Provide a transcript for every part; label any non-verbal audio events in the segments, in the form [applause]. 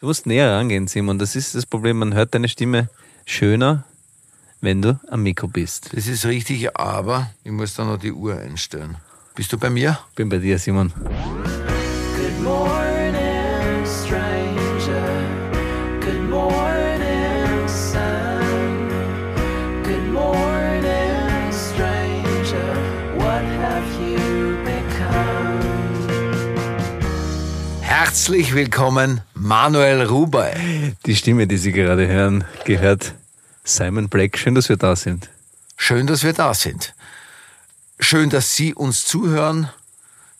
Du musst näher rangehen, Simon. Das ist das Problem. Man hört deine Stimme schöner, wenn du am Mikro bist. Das ist richtig, aber ich muss da noch die Uhr einstellen. Bist du bei mir? Bin bei dir, Simon. Good morning, Herzlich willkommen, Manuel Rubey. Die Stimme, die Sie gerade hören, gehört Simon Black. Schön, dass wir da sind. Schön, dass wir da sind. Schön, dass Sie uns zuhören,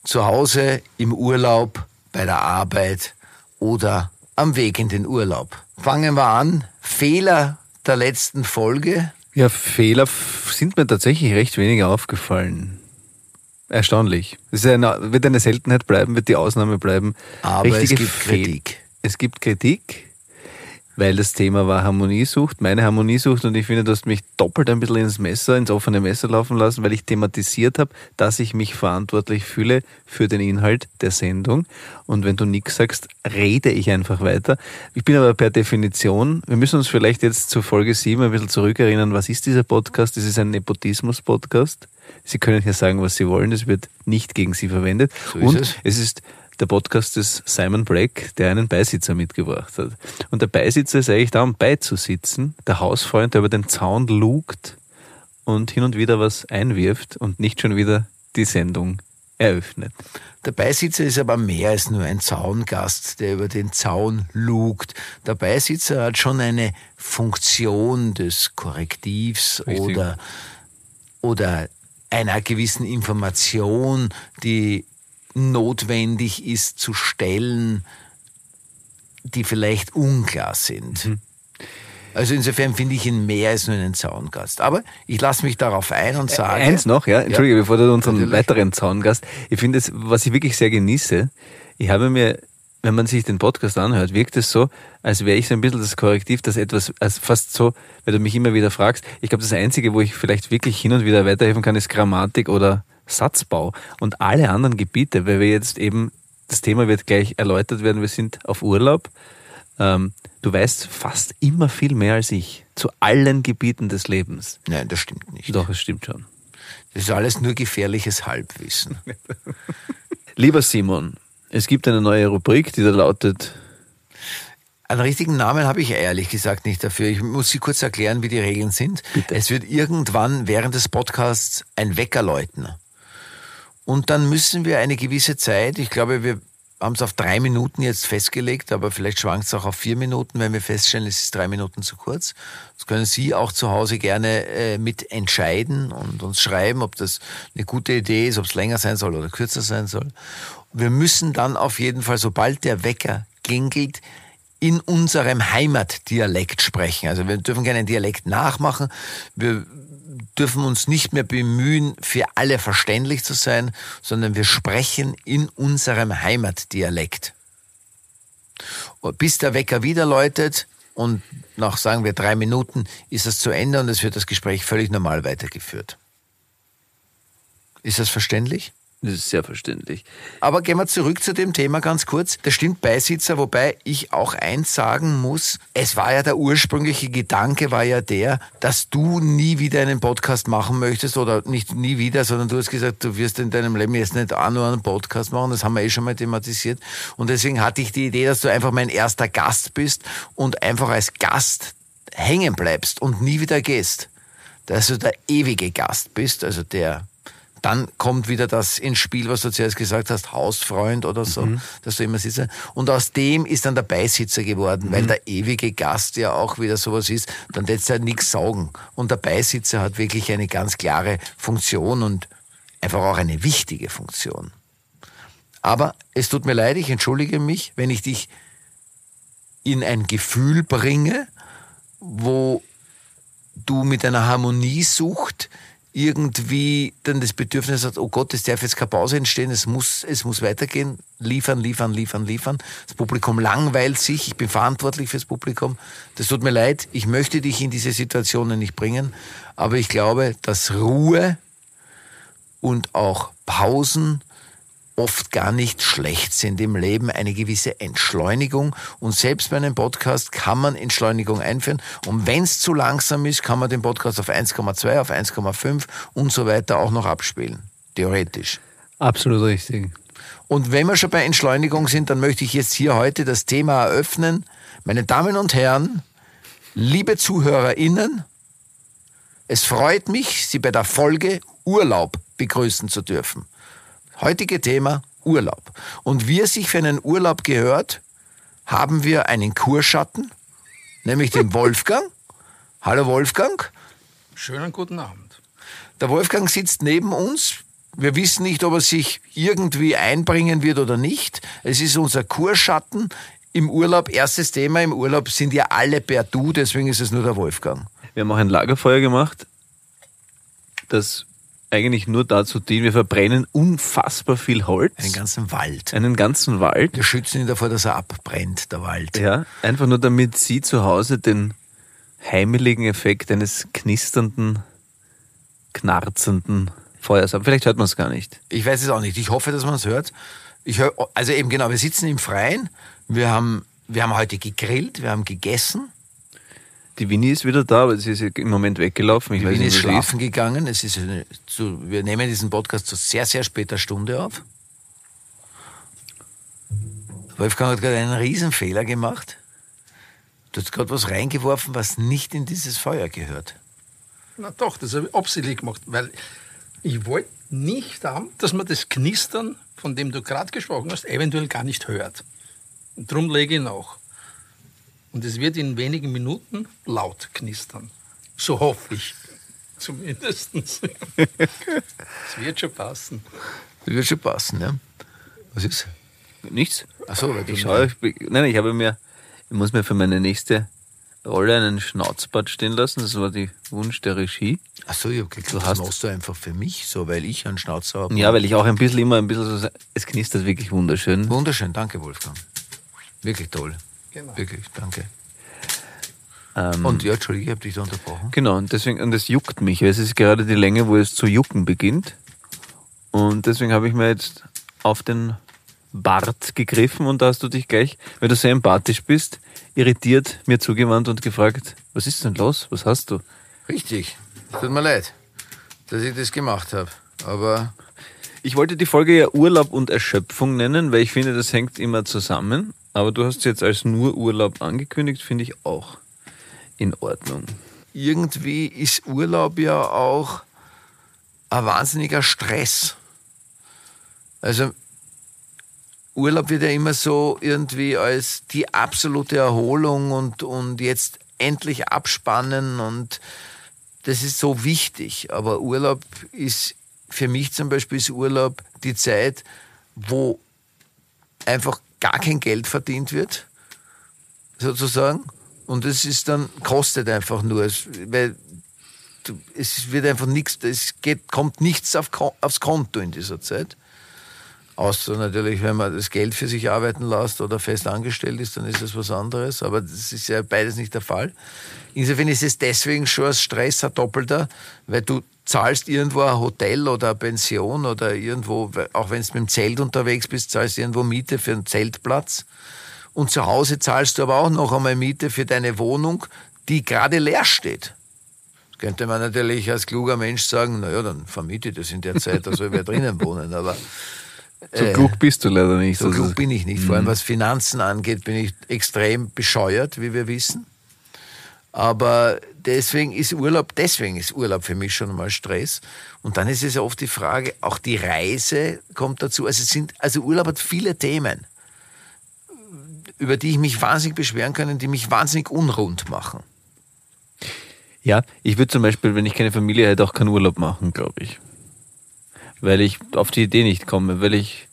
zu Hause, im Urlaub, bei der Arbeit oder am Weg in den Urlaub. Fangen wir an. Fehler der letzten Folge. Ja, Fehler sind mir tatsächlich recht wenig aufgefallen. Erstaunlich. Es eine, wird eine Seltenheit bleiben, wird die Ausnahme bleiben. Aber es Richtige gibt Fehl- Kritik. Es gibt Kritik, weil das Thema war Harmoniesucht, meine Harmoniesucht und ich finde, du hast mich doppelt ein bisschen ins Messer, ins offene Messer laufen lassen, weil ich thematisiert habe, dass ich mich verantwortlich fühle für den Inhalt der Sendung. Und wenn du nichts sagst, rede ich einfach weiter. Ich bin aber per Definition, wir müssen uns vielleicht jetzt zu Folge 7 ein bisschen zurückerinnern, was ist dieser Podcast? Das ist ein Nepotismus-Podcast. Sie können hier sagen, was Sie wollen, es wird nicht gegen Sie verwendet. So ist und es. es ist der Podcast des Simon Black, der einen Beisitzer mitgebracht hat. Und der Beisitzer ist eigentlich da, um beizusitzen. Der Hausfreund, der über den Zaun lugt und hin und wieder was einwirft und nicht schon wieder die Sendung eröffnet. Der Beisitzer ist aber mehr als nur ein Zaungast, der über den Zaun lugt. Der Beisitzer hat schon eine Funktion des Korrektivs Richtig. oder, oder einer gewissen Information, die notwendig ist zu stellen, die vielleicht unklar sind. Mhm. Also insofern finde ich ihn mehr als nur einen Zaungast. Aber ich lasse mich darauf ein und sage... Eins noch, ja, entschuldige, bevor du unseren Natürlich. weiteren Zaungast. Ich finde es, was ich wirklich sehr genieße, ich habe mir, wenn man sich den Podcast anhört, wirkt es so, als wäre ich so ein bisschen das Korrektiv, das etwas, als fast so, weil du mich immer wieder fragst, ich glaube, das Einzige, wo ich vielleicht wirklich hin und wieder weiterhelfen kann, ist Grammatik oder Satzbau. Und alle anderen Gebiete, weil wir jetzt eben, das Thema wird gleich erläutert werden, wir sind auf Urlaub. Ähm, du weißt fast immer viel mehr als ich zu allen Gebieten des Lebens. Nein, das stimmt nicht. Doch, es stimmt schon. Das ist alles nur gefährliches Halbwissen. [laughs] Lieber Simon, es gibt eine neue Rubrik, die da lautet, Einen richtigen Namen habe ich ehrlich gesagt nicht dafür. Ich muss Sie kurz erklären, wie die Regeln sind. Bitte. Es wird irgendwann während des Podcasts ein Wecker läuten. Und dann müssen wir eine gewisse Zeit, ich glaube, wir haben es auf drei Minuten jetzt festgelegt, aber vielleicht schwankt es auch auf vier Minuten, wenn wir feststellen, es ist drei Minuten zu kurz. Das können Sie auch zu Hause gerne äh, mit entscheiden und uns schreiben, ob das eine gute Idee ist, ob es länger sein soll oder kürzer sein soll. Wir müssen dann auf jeden Fall, sobald der Wecker klingelt, in unserem Heimatdialekt sprechen. Also wir dürfen keinen Dialekt nachmachen. Wir dürfen uns nicht mehr bemühen, für alle verständlich zu sein, sondern wir sprechen in unserem Heimatdialekt. Bis der Wecker wieder läutet und nach, sagen wir, drei Minuten ist es zu Ende und es wird das Gespräch völlig normal weitergeführt. Ist das verständlich? Das ist sehr verständlich. Aber gehen wir zurück zu dem Thema ganz kurz. Das stimmt Beisitzer, wobei ich auch eins sagen muss. Es war ja der ursprüngliche Gedanke war ja der, dass du nie wieder einen Podcast machen möchtest oder nicht nie wieder, sondern du hast gesagt, du wirst in deinem Leben jetzt nicht auch nur einen Podcast machen. Das haben wir eh schon mal thematisiert. Und deswegen hatte ich die Idee, dass du einfach mein erster Gast bist und einfach als Gast hängen bleibst und nie wieder gehst. Dass du der ewige Gast bist, also der dann kommt wieder das ins Spiel, was du zuerst gesagt hast, Hausfreund oder so, Mhm. dass du immer sitzt. Und aus dem ist dann der Beisitzer geworden, Mhm. weil der ewige Gast ja auch wieder sowas ist, dann lässt er nichts saugen. Und der Beisitzer hat wirklich eine ganz klare Funktion und einfach auch eine wichtige Funktion. Aber es tut mir leid, ich entschuldige mich, wenn ich dich in ein Gefühl bringe, wo du mit einer Harmoniesucht irgendwie dann das Bedürfnis hast, oh Gott, es darf jetzt keine Pause entstehen, es muss, es muss weitergehen, liefern, liefern, liefern, liefern. Das Publikum langweilt sich, ich bin verantwortlich fürs Publikum. Das tut mir leid, ich möchte dich in diese Situationen nicht bringen, aber ich glaube, dass Ruhe und auch Pausen oft gar nicht schlecht sind im Leben, eine gewisse Entschleunigung. Und selbst bei einem Podcast kann man Entschleunigung einführen. Und wenn es zu langsam ist, kann man den Podcast auf 1,2, auf 1,5 und so weiter auch noch abspielen. Theoretisch. Absolut richtig. Und wenn wir schon bei Entschleunigung sind, dann möchte ich jetzt hier heute das Thema eröffnen. Meine Damen und Herren, liebe ZuhörerInnen, es freut mich, Sie bei der Folge Urlaub begrüßen zu dürfen. Heutige Thema Urlaub. Und wie es sich für einen Urlaub gehört, haben wir einen Kurschatten, nämlich den Wolfgang. [laughs] Hallo Wolfgang. Schönen guten Abend. Der Wolfgang sitzt neben uns. Wir wissen nicht, ob er sich irgendwie einbringen wird oder nicht. Es ist unser Kurschatten im Urlaub. Erstes Thema im Urlaub sind ja alle per Du, deswegen ist es nur der Wolfgang. Wir haben auch ein Lagerfeuer gemacht, das eigentlich nur dazu dient, wir verbrennen unfassbar viel Holz. Einen ganzen Wald. einen ganzen Wald. Wir schützen ihn davor, dass er abbrennt, der Wald. Ja, einfach nur damit Sie zu Hause den heimeligen Effekt eines knisternden, knarzenden Feuers haben. Vielleicht hört man es gar nicht. Ich weiß es auch nicht. Ich hoffe, dass man es hört. Ich hör, also eben genau, wir sitzen im Freien. Wir haben, wir haben heute gegrillt, wir haben gegessen. Die Winnie ist wieder da, aber sie ist im Moment weggelaufen. Ich Ich weiß nicht, sie ist. schlafen gegangen. Es ist eine, zu, wir nehmen diesen Podcast zu sehr, sehr später Stunde auf. Wolfgang hat gerade einen Riesenfehler gemacht. Du hast gerade was reingeworfen, was nicht in dieses Feuer gehört. Na doch, das habe ich absichtlich gemacht, weil ich wollte nicht haben, dass man das Knistern, von dem du gerade gesprochen hast, eventuell gar nicht hört. Und darum lege ich nach. Und es wird in wenigen Minuten laut knistern. So hoffe ich. [laughs] Zumindest. es wird schon passen. Das wird schon passen, ja? Was ist? Nichts. Ach so, weil Ich schaue, ich, bin- nein, ich habe mir, ich muss mir für meine nächste Rolle einen Schnauzbart stehen lassen. Das war die Wunsch der Regie. Ach so, ich hab geglaubt, Du das hast- machst du einfach für mich so, weil ich einen Schnauzer habe. Ja, weil ich auch ein bisschen immer ein bisschen so, es knistert wirklich wunderschön. Wunderschön, danke Wolfgang. Wirklich toll. Genau. Wirklich, danke. Ähm, Und ja, Entschuldige, ich habe dich da unterbrochen. Genau, und deswegen, und es juckt mich, weil es ist gerade die Länge, wo es zu jucken beginnt. Und deswegen habe ich mir jetzt auf den Bart gegriffen und da hast du dich gleich, weil du sehr empathisch bist, irritiert mir zugewandt und gefragt, was ist denn los? Was hast du? Richtig. Tut mir leid, dass ich das gemacht habe. Aber Ich wollte die Folge ja Urlaub und Erschöpfung nennen, weil ich finde, das hängt immer zusammen. Aber du hast es jetzt als nur Urlaub angekündigt, finde ich auch in Ordnung. irgendwie ist Urlaub ja auch ein wahnsinniger Stress. Also Urlaub wird ja immer so irgendwie als die absolute Erholung und, und jetzt endlich abspannen und das ist so wichtig. Aber Urlaub ist, für mich zum Beispiel ist Urlaub die Zeit, wo einfach gar kein Geld verdient wird sozusagen. Und es ist dann, kostet einfach nur, es, weil es wird einfach nichts, es geht, kommt nichts auf, aufs Konto in dieser Zeit. Außer natürlich, wenn man das Geld für sich arbeiten lässt oder fest angestellt ist, dann ist das was anderes. Aber das ist ja beides nicht der Fall. Insofern ist es deswegen schon ein Stress, ein doppelter, weil du zahlst irgendwo ein Hotel oder eine Pension oder irgendwo, auch wenn du mit dem Zelt unterwegs bist, zahlst du irgendwo Miete für einen Zeltplatz. Und zu Hause zahlst du aber auch noch einmal Miete für deine Wohnung, die gerade leer steht. Das könnte man natürlich als kluger Mensch sagen, naja, dann vermiete ich das in der [laughs] Zeit, da soll wer drinnen wohnen. Aber So Äh, klug bist du leider nicht. so Also- klug bin ich nicht. Vor allem was Finanzen angeht, bin ich extrem bescheuert, wie wir wissen. Aber deswegen ist Urlaub, deswegen ist Urlaub für mich schon mal Stress. Und dann ist es ja oft die Frage, auch die Reise kommt dazu. Also, sind, also Urlaub hat viele Themen, über die ich mich wahnsinnig beschweren kann die mich wahnsinnig unrund machen. Ja, ich würde zum Beispiel, wenn ich keine Familie hätte, auch keinen Urlaub machen, glaube ich. Weil ich auf die Idee nicht komme, weil ich,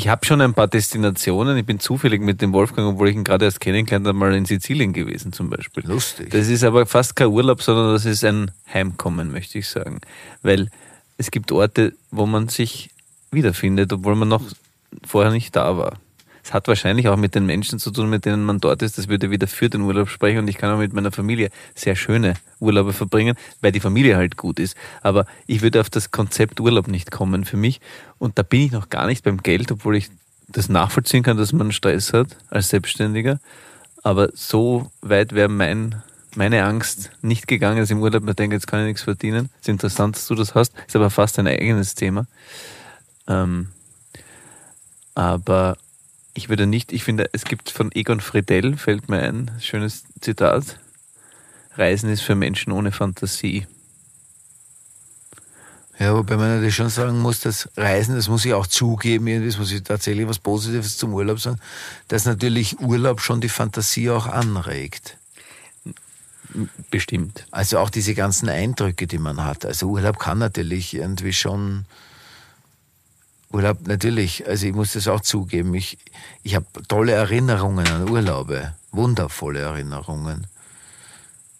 ich habe schon ein paar Destinationen. Ich bin zufällig mit dem Wolfgang, obwohl ich ihn gerade erst kennengelernt habe, mal in Sizilien gewesen zum Beispiel. Lustig. Das ist aber fast kein Urlaub, sondern das ist ein Heimkommen, möchte ich sagen. Weil es gibt Orte, wo man sich wiederfindet, obwohl man noch vorher nicht da war. Es hat wahrscheinlich auch mit den Menschen zu tun, mit denen man dort ist. Das würde wieder für den Urlaub sprechen und ich kann auch mit meiner Familie sehr schöne Urlaube verbringen, weil die Familie halt gut ist. Aber ich würde auf das Konzept Urlaub nicht kommen für mich. Und da bin ich noch gar nicht beim Geld, obwohl ich das nachvollziehen kann, dass man Stress hat als Selbstständiger. Aber so weit wäre mein, meine Angst nicht gegangen, dass im Urlaub mir denke, jetzt kann ich nichts verdienen. ist interessant, dass du das hast. Ist aber fast ein eigenes Thema. Ähm, aber ich würde nicht, ich finde, es gibt von Egon Friedell, fällt mir ein, schönes Zitat. Reisen ist für Menschen ohne Fantasie. Ja, wobei man natürlich schon sagen muss, dass Reisen, das muss ich auch zugeben, irgendwie, das muss ich tatsächlich was Positives zum Urlaub sagen, dass natürlich Urlaub schon die Fantasie auch anregt. Bestimmt. Also auch diese ganzen Eindrücke, die man hat. Also Urlaub kann natürlich irgendwie schon. Urlaub, natürlich, also ich muss das auch zugeben, ich, ich habe tolle Erinnerungen an Urlaube, wundervolle Erinnerungen.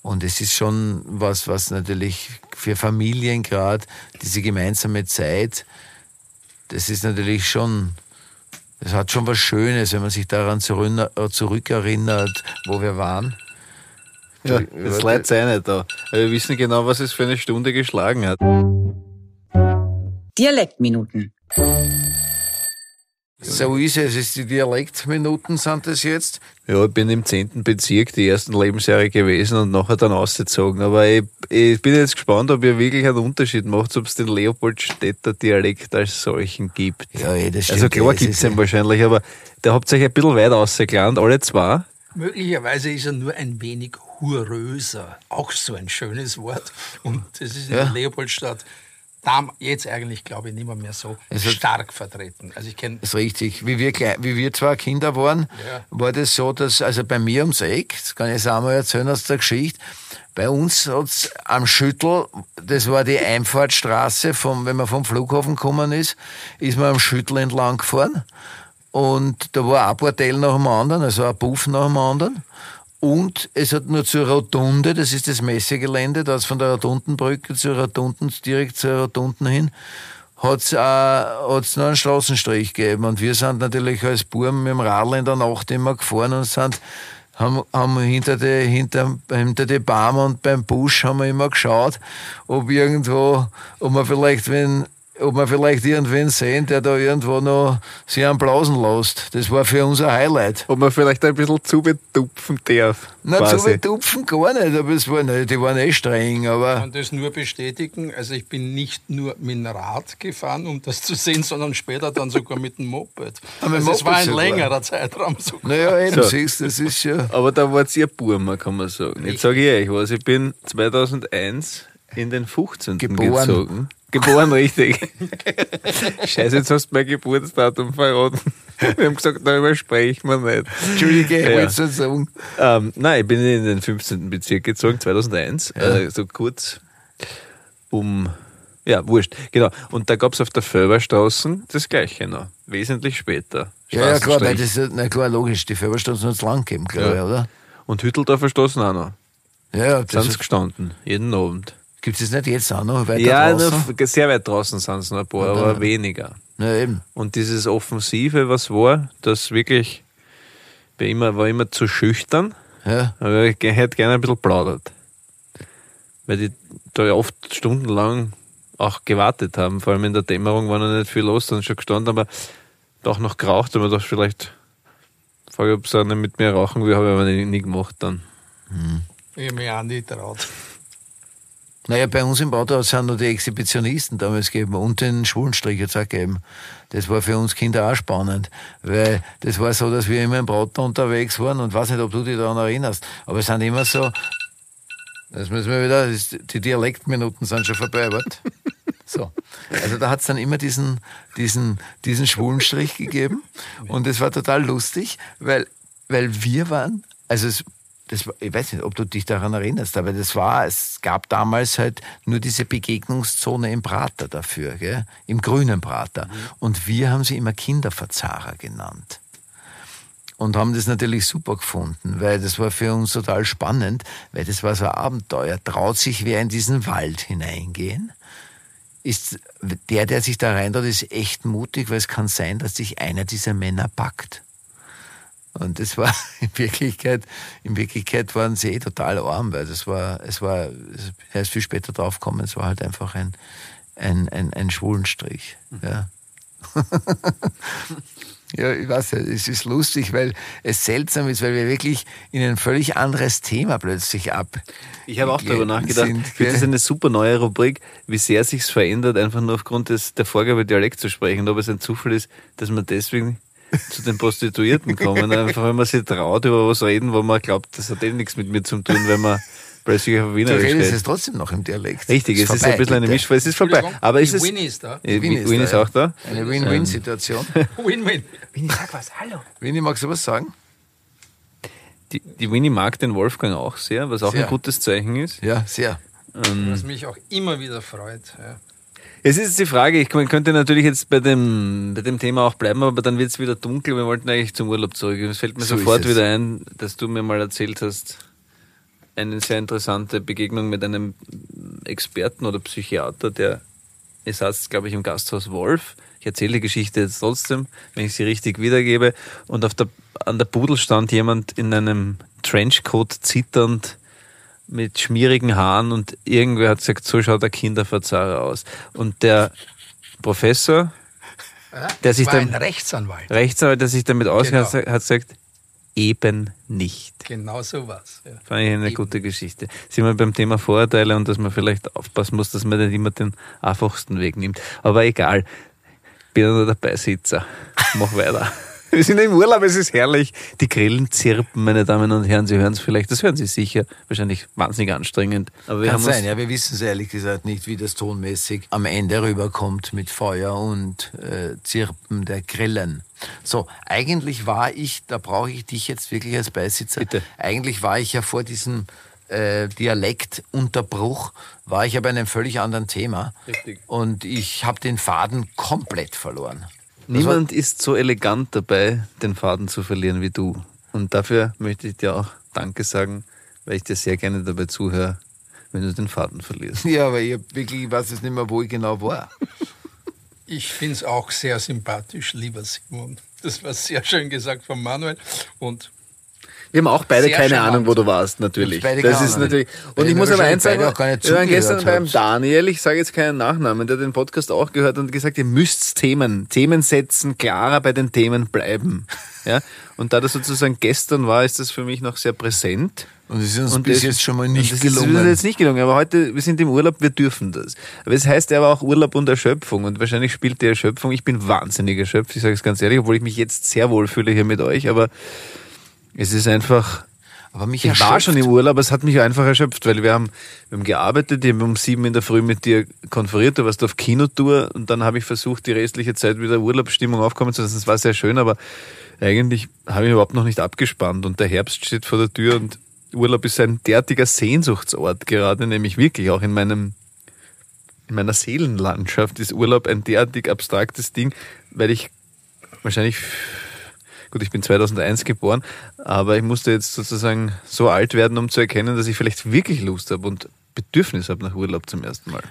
Und es ist schon was, was natürlich für Familien gerade, diese gemeinsame Zeit, das ist natürlich schon, das hat schon was Schönes, wenn man sich daran äh, zurückerinnert, wo wir waren. Ja, das leidet sei nicht da. Aber wir wissen genau, was es für eine Stunde geschlagen hat. Dialektminuten. So ist es, es ist die Dialektminuten sind das jetzt. Ja, ich bin im 10. Bezirk die ersten Lebensjahre gewesen und nachher dann ausgezogen. Aber ich, ich bin jetzt gespannt, ob ihr wirklich einen Unterschied macht, ob es den Leopoldstädter Dialekt als solchen gibt. Ja, eh, das Also stimmt. klar Es gibt es den wahrscheinlich, aber da habt euch ein bisschen weit ausgelernt, alle zwei. Möglicherweise ist er nur ein wenig huröser. Auch so ein schönes Wort. Und das ist in Ja. der Leopoldstadt jetzt eigentlich, glaube ich, nicht mehr, mehr so Es stark vertreten. Also ich kenne Das ist richtig. Wie wir, wie wir zwei Kinder waren, Ja. war das so, dass, also bei mir ums Eck, das kann ich jetzt einmal erzählen aus der Geschichte, bei uns hat's am Schüttel, das war die Einfahrtstraße, vom, wenn man vom Flughafen gekommen ist, ist man am Schüttel entlang gefahren. Und da war ein Bordell nach dem anderen, also ein Puff nach dem anderen. Und es hat nur zur Rotunde, das ist das Messegelände, da hat's von der Rotundenbrücke zur Rotunden, direkt zur Rotunden hin, hat's, äh, hat's noch einen Straßenstrich gegeben. Und wir sind natürlich als Burm mit dem Radl in der Nacht immer gefahren und sind, haben, haben hinter die, hinter, hinter die Baum und beim Busch haben wir immer geschaut, ob irgendwo, ob wir vielleicht, wenn, ob wir vielleicht irgendwen sehen, der da irgendwo noch sich am Blausen lässt. Das war für uns ein Highlight. Ob man vielleicht ein bisschen zubetupfen darf. Na, quasi. so betupfen gar nicht, aber es war nicht, die waren eh streng, aber kann das nur bestätigen. Also ich bin nicht nur mit dem Rad gefahren, um das zu sehen, sondern später dann sogar mit dem Moped. Ah, mit dem Also es war ein sogar. längerer Zeitraum sogar. naja, eben, So. siehst du, das ist ja. Aber da wart ihr Burmer, kann man sagen. Jetzt sage ich euch was. Ich bin 2001 in den 15. Geboren. gezogen. Geboren, richtig. [laughs] Scheiße, jetzt hast du mein Geburtsdatum verraten. Wir haben gesagt, darüber sprechen wir nicht. Entschuldige, ich Ja. wollte es sagen. Ähm, nein, ich bin in den 15. Bezirk gezogen, 2001. Äh, so kurz um, ja, wurscht. Genau. Und da gab's auf der Fölberstraße das Gleiche noch. Wesentlich später. Ja, ja, klar, weil das ist, na klar, logisch, die Färberstraße hat es lang gegeben, glaube Ja. ich, oder? Und Hütteldorfer Straßen auch noch. Ja, ja, Sind das sie ist, gestanden. Jeden Abend. Gibt es nicht jetzt auch noch weiter Ja, draußen? nur, sehr weit draußen sind es noch ein paar, Ja, aber weniger. Ja, eben. Und dieses Offensive, was war, das wirklich, war immer, war immer zu schüchtern, Ja, aber ich hätte gerne ein bisschen plaudert. Weil die da ja oft stundenlang auch gewartet haben, vor allem in der Dämmerung war noch nicht viel los, dann schon gestanden, aber doch noch geraucht, und man dachte vielleicht, frage, ob sie auch nicht mit mir rauchen will, habe ich aber nie, gemacht dann. Ich habe mich auch nicht traut. Naja, bei uns im Bauhaus sind noch die Exhibitionisten damals gegeben und den Schwulenstrich jetzt auch gegeben. Das war für uns Kinder auch spannend, weil das war so, dass wir immer im Brautner unterwegs waren und weiß nicht, ob du dich daran erinnerst, aber es sind immer so, das müssen wir wieder, die Dialektminuten sind schon vorbei, warte. [laughs] So. Also da hat's dann immer diesen, diesen, diesen Schwulenstrich gegeben und es war total lustig, weil, weil wir waren, also es, das, ich weiß nicht, ob du dich daran erinnerst, aber das war, es gab damals halt nur diese Begegnungszone im Prater dafür, gell? im grünen Prater. Und wir haben sie immer Kinderverzahrer genannt. Und haben das natürlich super gefunden, weil das war für uns total spannend, weil das war so ein Abenteuer. Traut sich wer in diesen Wald hineingehen? Ist der, der sich da reintut, ist echt mutig, weil es kann sein, dass sich einer dieser Männer packt. Und das war [laughs] in Wirklichkeit, in Wirklichkeit waren sie eh total arm, weil das war, es war, er ist viel später draufgekommen, es war halt einfach ein, ein, ein, ein Schwulenstrich. Ja. [laughs] ja, ich weiß ja, es ist lustig, weil es seltsam ist, weil wir wirklich in ein völlig anderes Thema plötzlich ab. Ich habe auch darüber nachgedacht. Sind, das ist eine super neue Rubrik, wie sehr sich's verändert, einfach nur aufgrund des, der Vorgabe, Dialekt zu sprechen. Und ob es ein Zufall ist, dass man deswegen [laughs] zu den Prostituierten kommen. Einfach, wenn man sich traut, über was reden, wo man glaubt, das hat eh nichts mit mir zu tun, wenn man plötzlich auf Du Wienerisch redest redet. es trotzdem noch im Dialekt. Richtig, es ist vorbei, ein bisschen eine. Mischform. Es ist vorbei. Aber ist es. Winnie ist da. Äh, Winnie ist Winnie da, ist ja. auch da. Eine Win-Win-Situation. [laughs] Win-win. Winnie, sag was, hallo. Winnie, magst du was sagen? Die, die Winnie mag den Wolfgang auch sehr, was auch Sehr. ein gutes Zeichen ist. Ja, sehr. Was mich auch immer wieder freut. Ja. Es ist die Frage, ich man könnte natürlich jetzt bei dem, bei dem Thema auch bleiben, aber dann wird es wieder dunkel. Wir wollten eigentlich zum Urlaub zurück. Es fällt mir So sofort es. wieder ein, dass du mir mal erzählt hast, eine sehr interessante Begegnung mit einem Experten oder Psychiater, der ihr saß, glaube ich, im Gasthaus Wolf. Ich erzähle die Geschichte jetzt trotzdem, wenn ich sie richtig wiedergebe. Und auf der, an der Pudel stand jemand in einem Trenchcoat zitternd mit schmierigen Haaren und irgendwer hat gesagt, so schaut der Kinderverzahrer aus. Und der Professor, Der sich dann- ein Rechtsanwalt. Rechtsanwalt, der sich damit auskennt, Genau. hat gesagt, eben nicht. Genau so was. Ja. Fand ich eine gute Geschichte. Sind wir beim Thema Vorurteile und dass man vielleicht aufpassen muss, dass man nicht immer den einfachsten Weg nimmt. Aber egal. Bin nur der Beisitzer. Mach weiter. [laughs] [laughs] Wir sind im Urlaub, es ist herrlich. Die Grillen zirpen, meine Damen und Herren. Sie hören es vielleicht, das hören Sie sicher. Wahrscheinlich wahnsinnig anstrengend. Aber wir Kann haben sein, ja, wir wissen es ehrlich gesagt nicht, wie das tonmäßig am Ende rüberkommt mit Feuer und äh, Zirpen der Grillen. So, eigentlich war ich, da brauche ich dich jetzt wirklich als Beisitzer. Bitte. Eigentlich war ich ja vor diesem äh, Dialektunterbruch, war ich ja bei einem völlig anderen Thema. Richtig. Und ich habe den Faden komplett verloren. Niemand ist so elegant dabei, den Faden zu verlieren wie du. Und dafür möchte ich dir auch Danke sagen, weil ich dir sehr gerne dabei zuhöre, wenn du den Faden verlierst. Ja, aber ich wirklich, ich weiß jetzt nicht mehr, wo ich genau war. Ich finde es auch sehr sympathisch, lieber Simon. Das war sehr schön gesagt von Manuel. Und Wir haben auch beide Sehr keine. Ahnung, wo du warst, natürlich. Beide Das ist natürlich. Und ich muss aber eins sagen, wir waren gestern beim. Daniel, ich sage jetzt keinen Nachnamen, der den Podcast auch gehört und gesagt, ihr müsst Themen, Themen setzen, klarer bei den Themen bleiben. [laughs] Ja? Und da das sozusagen gestern war, ist das für mich noch sehr präsent. Und es ist uns Und bis das- jetzt schon mal nicht das gelungen. Ist, das ist jetzt nicht gelungen, aber heute, wir sind im Urlaub, wir dürfen das. Aber es heißt ja aber auch Urlaub und Erschöpfung und wahrscheinlich spielt die Erschöpfung, ich bin wahnsinnig erschöpft, ich sage es ganz ehrlich, obwohl ich mich jetzt sehr wohl fühle hier mit euch, aber es ist einfach, aber mich ich war erschöpft. schon im Urlaub, es hat mich einfach erschöpft, weil wir haben, wir haben gearbeitet, ich habe um sieben in der Früh mit dir konferiert, du warst auf Kinotour und dann habe ich versucht, die restliche Zeit wieder Urlaubsstimmung aufkommen zu lassen. Es war sehr schön, aber eigentlich habe ich überhaupt noch nicht abgespannt und der Herbst steht vor der Tür und Urlaub ist ein derartiger Sehnsuchtsort gerade, nämlich wirklich auch in meinem in meiner Seelenlandschaft ist Urlaub ein derartig abstraktes Ding, weil ich wahrscheinlich Gut, ich bin 2001 geboren, aber ich musste jetzt sozusagen so alt werden, um zu erkennen, dass ich vielleicht wirklich Lust habe und Bedürfnis habe nach Urlaub zum ersten Mal.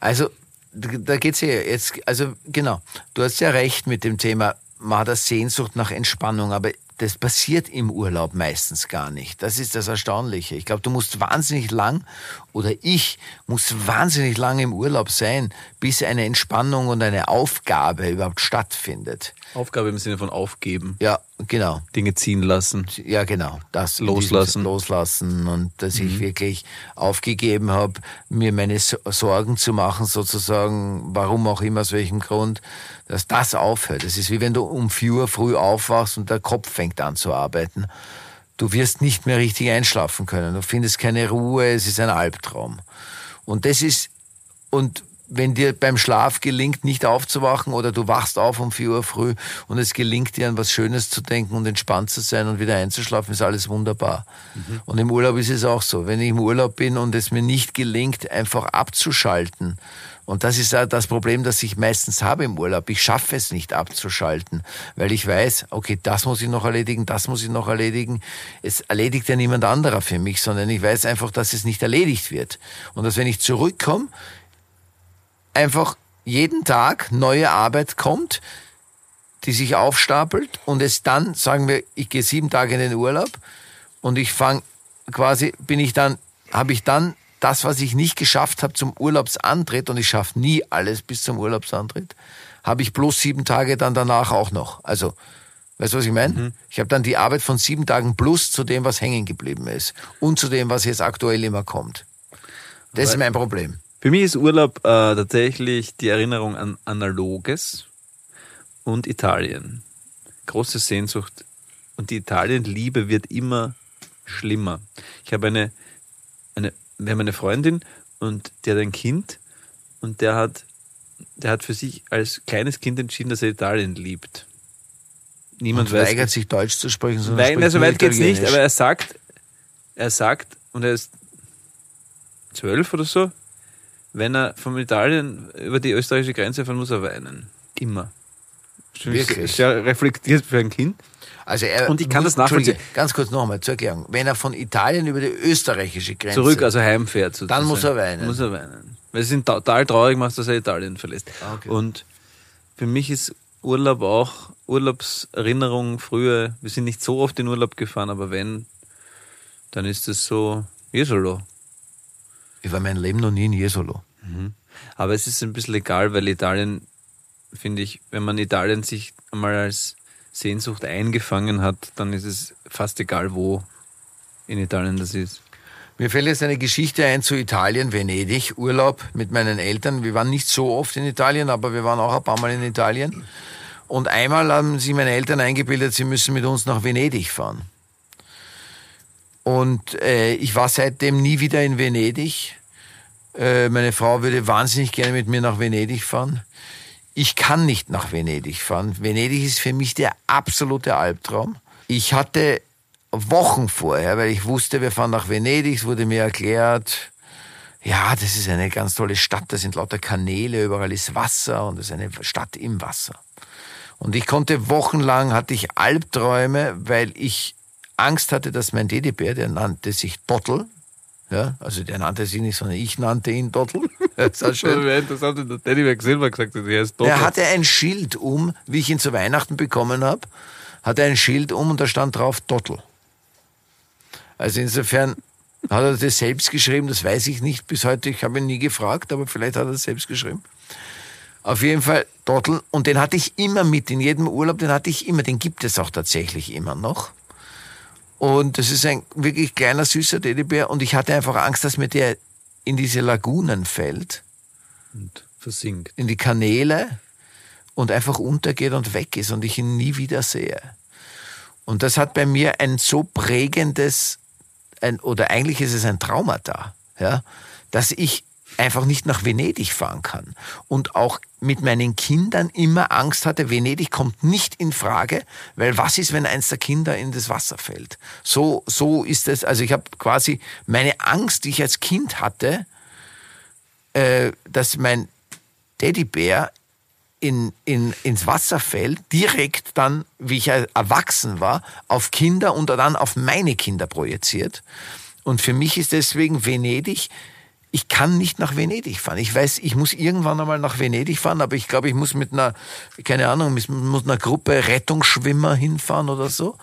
Also, da geht's ja jetzt, also genau, du hast ja recht mit dem Thema, man hat eine Sehnsucht nach Entspannung, aber das passiert im Urlaub meistens gar nicht. Das ist das Erstaunliche. Ich glaube, du musst wahnsinnig lang oder ich muss wahnsinnig lang im Urlaub sein, bis eine Entspannung und eine Aufgabe überhaupt stattfindet. Aufgabe im Sinne von aufgeben, Ja, genau. Dinge ziehen lassen. Ja, genau. Das Loslassen. Loslassen und dass Mhm. ich wirklich aufgegeben habe, mir meine So- Sorgen zu machen, sozusagen, warum auch immer, aus welchem Grund, dass das aufhört. Das ist wie wenn du um 4 Uhr früh aufwachst und der Kopf fängt an zu arbeiten. Du wirst nicht mehr richtig einschlafen können. Du findest keine Ruhe, es ist ein Albtraum. Und das ist, und wenn dir beim Schlaf gelingt, nicht aufzuwachen oder du wachst auf um 4 Uhr früh und es gelingt dir an was Schönes zu denken und entspannt zu sein und wieder einzuschlafen, ist alles wunderbar. Und im Urlaub ist es auch so. Wenn ich im Urlaub bin und es mir nicht gelingt, einfach abzuschalten, und das ist das Problem, das ich meistens habe im Urlaub. Ich schaffe es nicht abzuschalten, weil ich weiß, okay, das muss ich noch erledigen, das muss ich noch erledigen. Es erledigt ja niemand anderer für mich, sondern ich weiß einfach, dass es nicht erledigt wird. Und dass wenn ich zurückkomme, einfach jeden Tag neue Arbeit kommt, die sich aufstapelt und es dann, sagen wir, ich gehe sieben Tage in den Urlaub und ich fange quasi, bin ich dann, habe ich dann das, was ich nicht geschafft habe zum Urlaubsantritt und ich schaffe nie alles bis zum Urlaubsantritt, habe ich bloß sieben Tage dann danach auch noch. Also, weißt du, was ich meine? Ich habe dann die Arbeit von sieben Tagen plus zu dem, was hängen geblieben ist und zu dem, was jetzt aktuell immer kommt. Das ist mein Problem. Für mich ist Urlaub äh, tatsächlich die Erinnerung an Analoges und Italien. Große Sehnsucht. Und die Italien-Liebe wird immer schlimmer. Ich habe eine, eine, wir haben eine Freundin und die hat ein Kind und der hat, der hat für sich als kleines Kind entschieden, dass er Italien liebt. Niemand Und weiß. weigert sich Deutsch zu sprechen, sondern Nein, so weit geht's nicht, Italienisch. aber er sagt, er sagt, und er ist zwölf oder so, wenn er von Italien über die österreichische Grenze fahren muss, er weinen. Immer. Wirklich? Sehr reflektiert für ein Kind. Also er, Und ich kann das nachvollziehen. Ganz kurz nochmal zur Erklärung. Wenn er von Italien über die österreichische Grenze Zurück, also heimfährt. Sozusagen. Dann muss er weinen. Muss er weinen. Weil es ihn total traurig macht, dass er Italien verlässt. Ah, okay. Und für mich ist Urlaub auch Urlaubserinnerung früher. Wir sind nicht so oft in Urlaub gefahren, aber wenn, dann ist es so Jesolo. Ich war mein Leben noch nie in Jesolo. Aber es ist ein bisschen egal, weil Italien, finde ich, wenn man Italien sich einmal als Sehnsucht eingefangen hat, dann ist es fast egal, wo in Italien das ist. Mir fällt jetzt eine Geschichte ein zu Italien, Venedig, Urlaub mit meinen Eltern. Wir waren nicht so oft in Italien, aber wir waren auch ein paar Mal in Italien. Und einmal haben sich meine Eltern eingebildet, sie müssen mit uns nach Venedig fahren. Und äh, ich war seitdem nie wieder in Venedig. Äh, meine Frau würde wahnsinnig gerne mit mir nach Venedig fahren. Ich kann nicht nach Venedig fahren. Venedig ist für mich der absolute Albtraum. Ich hatte Wochen vorher, weil ich wusste, wir fahren nach Venedig, es wurde mir erklärt, ja, das ist eine ganz tolle Stadt, da sind lauter Kanäle, überall ist Wasser und es ist eine Stadt im Wasser. Und ich konnte wochenlang, hatte ich Albträume, weil ich Angst hatte, dass mein Teddybär, der nannte sich Dottel, ja, also der nannte sich nicht, sondern ich nannte ihn Dottel. [laughs] Das war schön. interessant, wenn der Teddyberg selber gesagt hat, er ist tot. Er hatte ein Schild um, wie ich ihn zu Weihnachten bekommen habe, hatte ein Schild um und da stand drauf Dottel. Also insofern hat er das selbst geschrieben, das weiß ich nicht bis heute. Ich habe ihn nie gefragt, aber vielleicht hat er es selbst geschrieben. Auf jeden Fall Dottel. Und den hatte ich immer mit, in jedem Urlaub, den hatte ich immer, den gibt es auch tatsächlich immer noch. Und das ist ein wirklich kleiner, süßer Teddybär. Und ich hatte einfach Angst, dass mir der in diese Lagunen fällt und versinkt. in die Kanäle und einfach untergeht und weg ist und ich ihn nie wieder sehe. Und das hat bei mir ein so prägendes, ein, oder eigentlich ist es ein Traumata, ja, dass ich einfach nicht nach Venedig fahren kann. Und auch mit meinen Kindern immer Angst hatte, Venedig kommt nicht in Frage, weil was ist, wenn eins der Kinder in das Wasser fällt? So, so ist es, also ich habe quasi meine Angst, die ich als Kind hatte, äh, dass mein Teddybär in, in, ins Wasser fällt, direkt dann, wie ich erwachsen war, auf Kinder und dann auf meine Kinder projiziert. Und für mich ist deswegen Venedig, ich kann nicht nach Venedig fahren. Ich weiß, ich muss irgendwann einmal nach Venedig fahren, aber ich glaube, ich muss mit einer, keine Ahnung, mit einer Gruppe Rettungsschwimmer hinfahren oder so.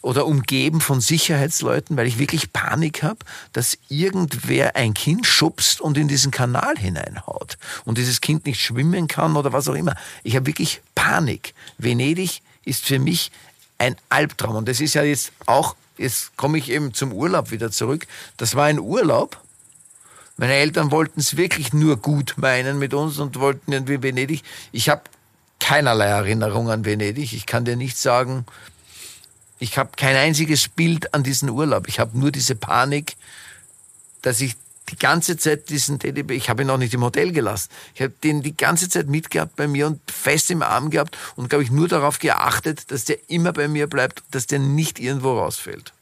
Oder umgeben von Sicherheitsleuten, weil ich wirklich Panik habe, dass irgendwer ein Kind schubst und in diesen Kanal hineinhaut. Und dieses Kind nicht schwimmen kann oder was auch immer. Ich habe wirklich Panik. Venedig ist für mich ein Albtraum. Und das ist ja jetzt auch, jetzt komme ich eben zum Urlaub wieder zurück. Das war ein Urlaub, meine Eltern wollten es wirklich nur gut meinen mit uns und wollten irgendwie Venedig. Ich habe keinerlei Erinnerung an Venedig. Ich kann dir nicht sagen, ich habe kein einziges Bild an diesen Urlaub. Ich habe nur diese Panik, dass ich die ganze Zeit diesen Teddybär, ich habe ihn auch nicht im Hotel gelassen. Ich habe den die ganze Zeit mitgehabt bei mir und fest im Arm gehabt und glaube ich nur darauf geachtet, dass der immer bei mir bleibt, dass der nicht irgendwo rausfällt.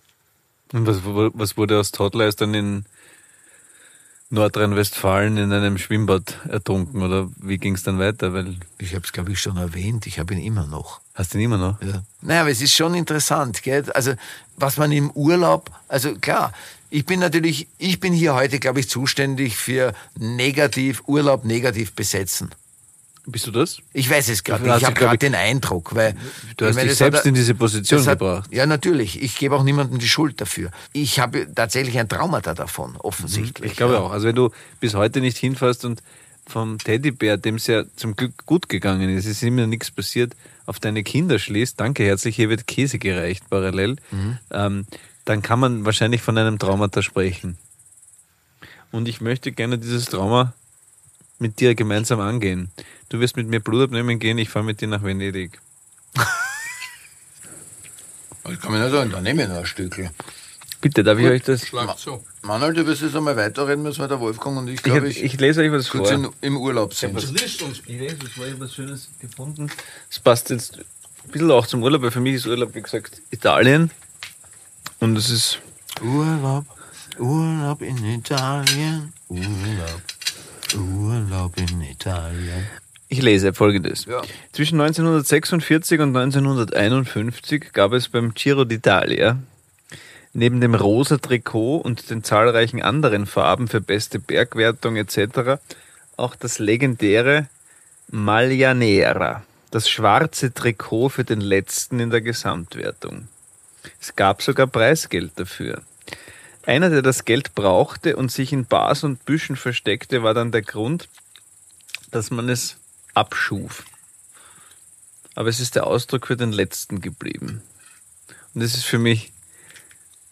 Und was, was wurde aus Toddler? Er dann in Nordrhein-Westfalen in einem Schwimmbad ertrunken oder wie ging es dann weiter? Weil Ich habe es glaube ich schon erwähnt. Ich habe ihn immer noch. hast du ihn immer noch? Ja. Naja, aber es ist schon interessant, gell? Also, was man im Urlaub, also klar, ich bin natürlich, ich bin hier heute, glaube ich, zuständig für negativ, Urlaub negativ besetzen. Bist du das? Ich weiß es gerade. Ich habe gerade den Eindruck, weil Du hast dich hat selbst er- in diese Position hat- gebracht. Ja, natürlich. Ich gebe auch niemandem die Schuld dafür. Ich habe tatsächlich ein Traumata davon, offensichtlich. Ich glaube ja. auch. Also wenn du bis heute nicht hinfährst und vom Teddybär, dem es ja zum Glück gut gegangen ist, es ist ihm ja nichts passiert, auf deine Kinder schließt, danke herzlich, hier wird Käse gereicht parallel, Mhm. ähm, dann kann man wahrscheinlich von einem Traumata sprechen. Und ich möchte gerne dieses Trauma mit dir gemeinsam angehen. Du wirst mit mir Blut abnehmen gehen, ich fahre mit dir nach Venedig. [laughs] Ich kann mich nicht sagen, dann nehme ich noch ein Stückchen. Bitte, darf ich euch das? Zu. Manuel, du wirst jetzt einmal weiterreden müssen, weil der Wolfgang und ich, Ich, glaube ich, ich lese euch was kurz vor. in, im Urlaub sind. Lies uns Ich lese, das war was Schönes gefunden. Das passt jetzt ein bisschen auch zum Urlaub, weil für mich ist Urlaub, wie gesagt, Italien. Und es ist, Urlaub, Urlaub in Italien, Urlaub, Urlaub in Italien. Ich lese folgendes. Ja. Zwischen 1946 und 1951 gab es beim Giro d'Italia neben dem rosa Trikot und den zahlreichen anderen Farben für beste Bergwertung etc. auch das legendäre Maglia Nera, das schwarze Trikot für den letzten in der Gesamtwertung. Es gab sogar Preisgeld dafür. Einer, der das Geld brauchte und sich in Bars und Büschen versteckte, war dann der Grund, dass man es abschuf. Aber es ist der Ausdruck für den Letzten geblieben. Und das ist für mich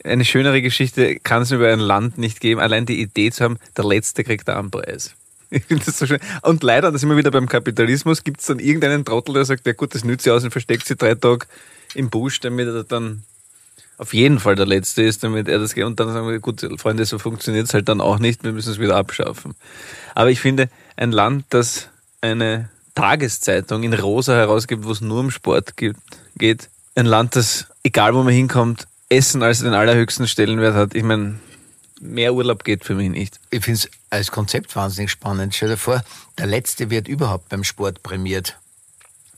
eine schönere Geschichte, kann es über ein Land nicht geben. Allein die Idee zu haben, der Letzte kriegt da einen Preis. [laughs] Ich finde das so schön. Und leider, das wir wieder beim Kapitalismus, gibt es dann irgendeinen Trottel, der sagt, ja gut, das nützt sie aus und versteckt sie drei Tage im Busch, damit er dann auf jeden Fall der Letzte ist, damit er das geht. Und dann sagen wir, gut, Freunde, so funktioniert es halt dann auch nicht, wir müssen es wieder abschaffen. Aber ich finde, ein Land, das eine Tageszeitung in Rosa herausgibt, wo es nur um Sport gibt, geht, ein Land, das, egal wo man hinkommt, Essen als den allerhöchsten Stellenwert hat. Ich meine, mehr Urlaub geht für mich nicht. Ich finde es als Konzept wahnsinnig spannend. Stell dir vor, der Letzte wird überhaupt beim Sport prämiert.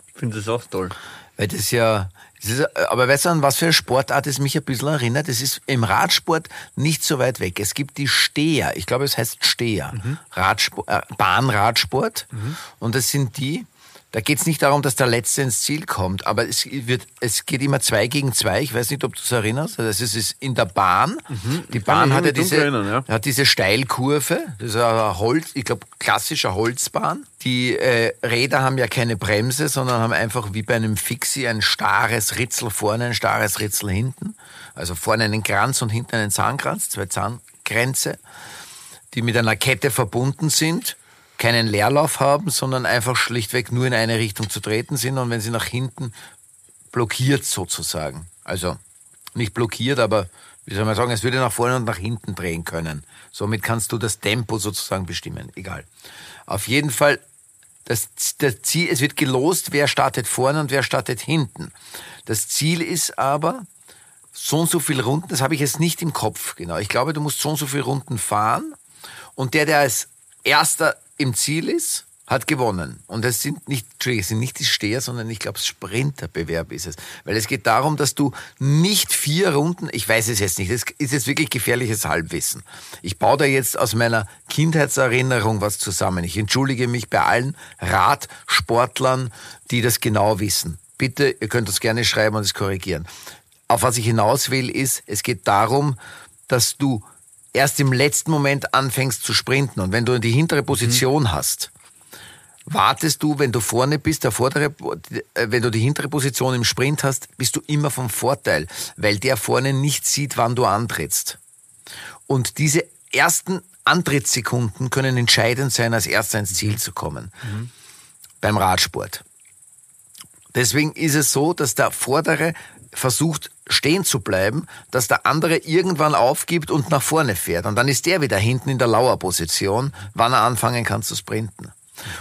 Ich finde das auch toll. Weil das ja, ist, aber weißt du, an was für eine Sportart es mich ein bisschen erinnert? Das ist im Radsport nicht so weit weg. Es gibt die Steher. Ich glaube, es heißt Steher. Radsport, äh, Bahnradsport. Und das sind die, da geht es nicht darum, dass der Letzte ins Ziel kommt, aber es, wird, es geht immer zwei gegen zwei. Ich weiß nicht, ob du es erinnerst. Also es ist in der Bahn. Die Bahn hat ja diese, erinnern, ja. hat diese Steilkurve. Das ist eine Holz, ich glaube, klassische Holzbahn. Die äh, Räder haben ja keine Bremse, sondern haben einfach wie bei einem Fixie ein starres Ritzel vorne, ein starres Ritzel hinten. Also vorne einen Kranz und hinten einen Zahnkranz, zwei Zahnkränze, die mit einer Kette verbunden sind, keinen Leerlauf haben, sondern einfach schlichtweg nur in eine Richtung zu treten sind und wenn sie nach hinten blockiert sozusagen. Also nicht blockiert, aber wie soll man sagen, es würde nach vorne und nach hinten drehen können. Somit kannst du das Tempo sozusagen bestimmen. Egal. Auf jeden Fall, das, das Ziel, es wird gelost, wer startet vorne und wer startet hinten. Das Ziel ist aber, so und so viele Runden, das habe ich jetzt nicht im Kopf genau. Ich glaube, du musst so und so viele Runden fahren und der, der als erster im Ziel ist, hat gewonnen. Und es sind nicht, es sind nicht die Steher, sondern ich glaube, Sprinterbewerb ist es. Weil es geht darum, dass du nicht vier Runden, ich weiß es jetzt nicht, das ist jetzt wirklich gefährliches Halbwissen. Ich baue da jetzt aus meiner Kindheitserinnerung was zusammen. Ich entschuldige mich bei allen Radsportlern, die das genau wissen. Bitte, ihr könnt das gerne schreiben und es korrigieren. Auf was ich hinaus will, ist, es geht darum, dass du erst im letzten Moment anfängst zu sprinten. Und wenn du die hintere Position hast, wartest du, wenn du vorne bist, der vordere, äh, wenn du die hintere Position im Sprint hast, bist du immer vom Vorteil, weil der vorne nicht sieht, wann du antrittst. Und diese ersten Antrittssekunden können entscheidend sein, als erster ins Ziel zu kommen. Beim Radsport. Deswegen ist es so, dass der Vordere versucht stehen zu bleiben, dass der andere irgendwann aufgibt und nach vorne fährt. Und dann ist der wieder hinten in der Lauerposition, wann er anfangen kann zu sprinten.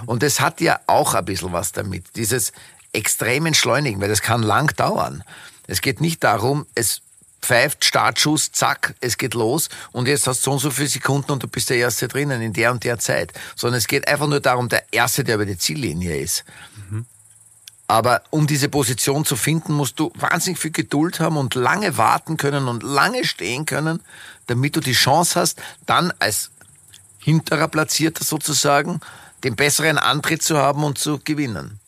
Und das hat ja auch ein bisschen was damit, dieses extrem Entschleunigen, weil das kann lang dauern. Es geht nicht darum, es pfeift, Startschuss, zack, es geht los und jetzt hast du so und so viele Sekunden und du bist der Erste drinnen in der und der Zeit. Sondern es geht einfach nur darum, der Erste, der über die Ziellinie ist. Aber um diese Position zu finden, musst du wahnsinnig viel Geduld haben und lange warten können und lange stehen können, damit du die Chance hast, dann als hinterer Platzierter sozusagen den besseren Antritt zu haben und zu gewinnen.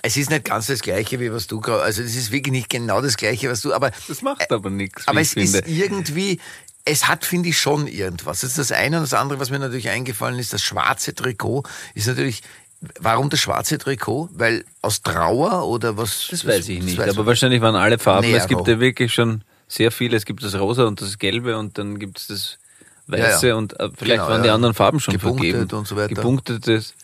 Es ist nicht ganz das Gleiche, wie was du gerade, also es ist wirklich nicht genau das Gleiche, was du, aber Das macht aber nichts, aber es finde. ist irgendwie, es hat, finde ich, schon irgendwas. Das ist das eine und das andere, was mir natürlich eingefallen ist, das schwarze Trikot ist natürlich, warum das schwarze Trikot? Weil aus Trauer oder was? Das weiß ich nicht, weiß aber wahrscheinlich waren alle Farben. Nero. Es gibt ja wirklich schon sehr viele. Es gibt das Rosa und das Gelbe und dann gibt es das Weiße Ja, ja. und äh, vielleicht Genau, waren die anderen Farben schon Gepunktet vergeben. und so weiter. Gepunktetes.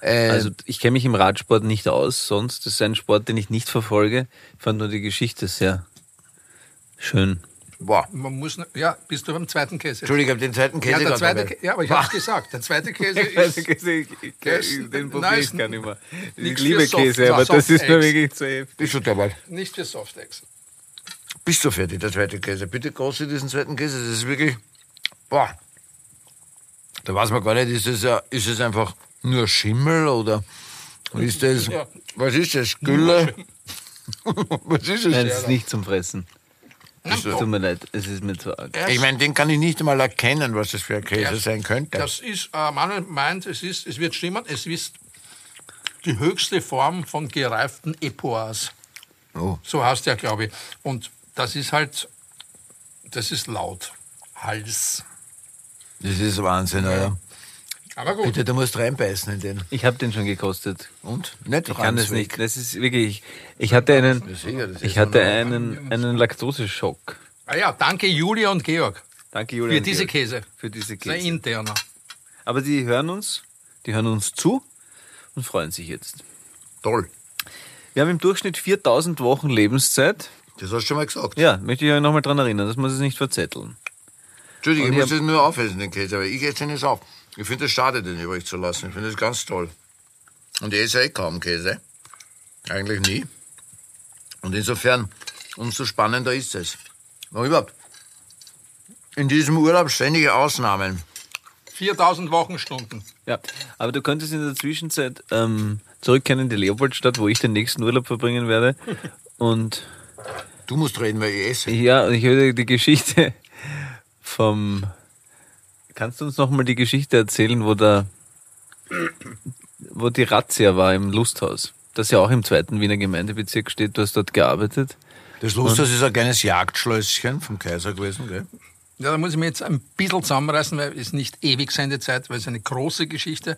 Äh, Also ich kenne mich im Radsport nicht aus, sonst das ist ein Sport, den ich nicht verfolge. Ich fand nur die Geschichte sehr schön. Boah. Man muss, ja, bist du beim zweiten Käse? Entschuldigung, ich den zweiten Käse Ja, der zweite. Kä- ja, aber ich habe gesagt, der zweite [laughs] Käse Ich, ist, der ist- den nein, probiere ich gar nicht mehr. Ich liebe für Soft- Käse, aber das ist mir wirklich zu heftig. Bist du dabei? nicht für Softex. Bist du fertig, der zweite Käse? Bitte große diesen zweiten Käse. Das ist wirklich, boah. Da weiß man gar nicht, ist es, ja, ist es einfach nur Schimmel oder ist das, Ja. was ist das, Gülle? [laughs] was ist Nein, es? es ist nicht zum Fressen. Es tut mir leid, es ist mir zu arg. Ich meine, den kann ich nicht einmal erkennen, was das für ein Käse Ja. sein könnte. Das ist, äh, Manuel meint, es, ist, es wird stimmen, es ist die höchste Form von gereiften Epoas. Oh. So heißt der, glaube ich. Und das ist halt, das ist laut. Hals. Das ist Wahnsinn, Alter. Aber gut. Bitte, du musst reinbeißen in den. Ich habe den schon gekostet. Und? Nicht Ich kann es nicht. Das ist wirklich. Ich hatte einen. Ich hatte einen, einen Laktoseschock. Ah ja, danke Julia und Georg Danke, Julian. für diese Georg. Käse. Für diese Sehr Käse. interner. Aber die hören uns, die hören uns zu und freuen sich jetzt. Toll. Wir haben im Durchschnitt 4000 Wochen Lebenszeit. Das hast du schon mal gesagt. Ja, möchte ich euch nochmal dran erinnern, dass man es nicht verzetteln. Entschuldigung, Und ich muss das nur aufessen, den Käse, aber ich esse den jetzt auf. Ich finde es schade, den übrig zu lassen. Ich finde das ganz toll. Und ich esse eh kaum Käse. Eigentlich nie. Und insofern, umso spannender ist es. Und überhaupt, in diesem Urlaub ständige Ausnahmen. 4000 Wochenstunden. Ja, aber du könntest in der Zwischenzeit ähm, zurückkehren in die Leopoldstadt, wo ich den nächsten Urlaub verbringen werde. Und Du musst reden, weil ich esse. ja, ich höre die Geschichte vom. Kannst du uns nochmal die Geschichte erzählen, wo der, wo die Razzia war im Lusthaus? Das ja auch im zweiten Wiener Gemeindebezirk steht. Du hast dort gearbeitet. Das Lusthaus ist ein kleines Jagdschlösschen vom Kaiser gewesen, gell? Ja, da muss ich mir jetzt ein bisschen zusammenreißen, weil es nicht ewig Sendezeit, weil es eine große Geschichte.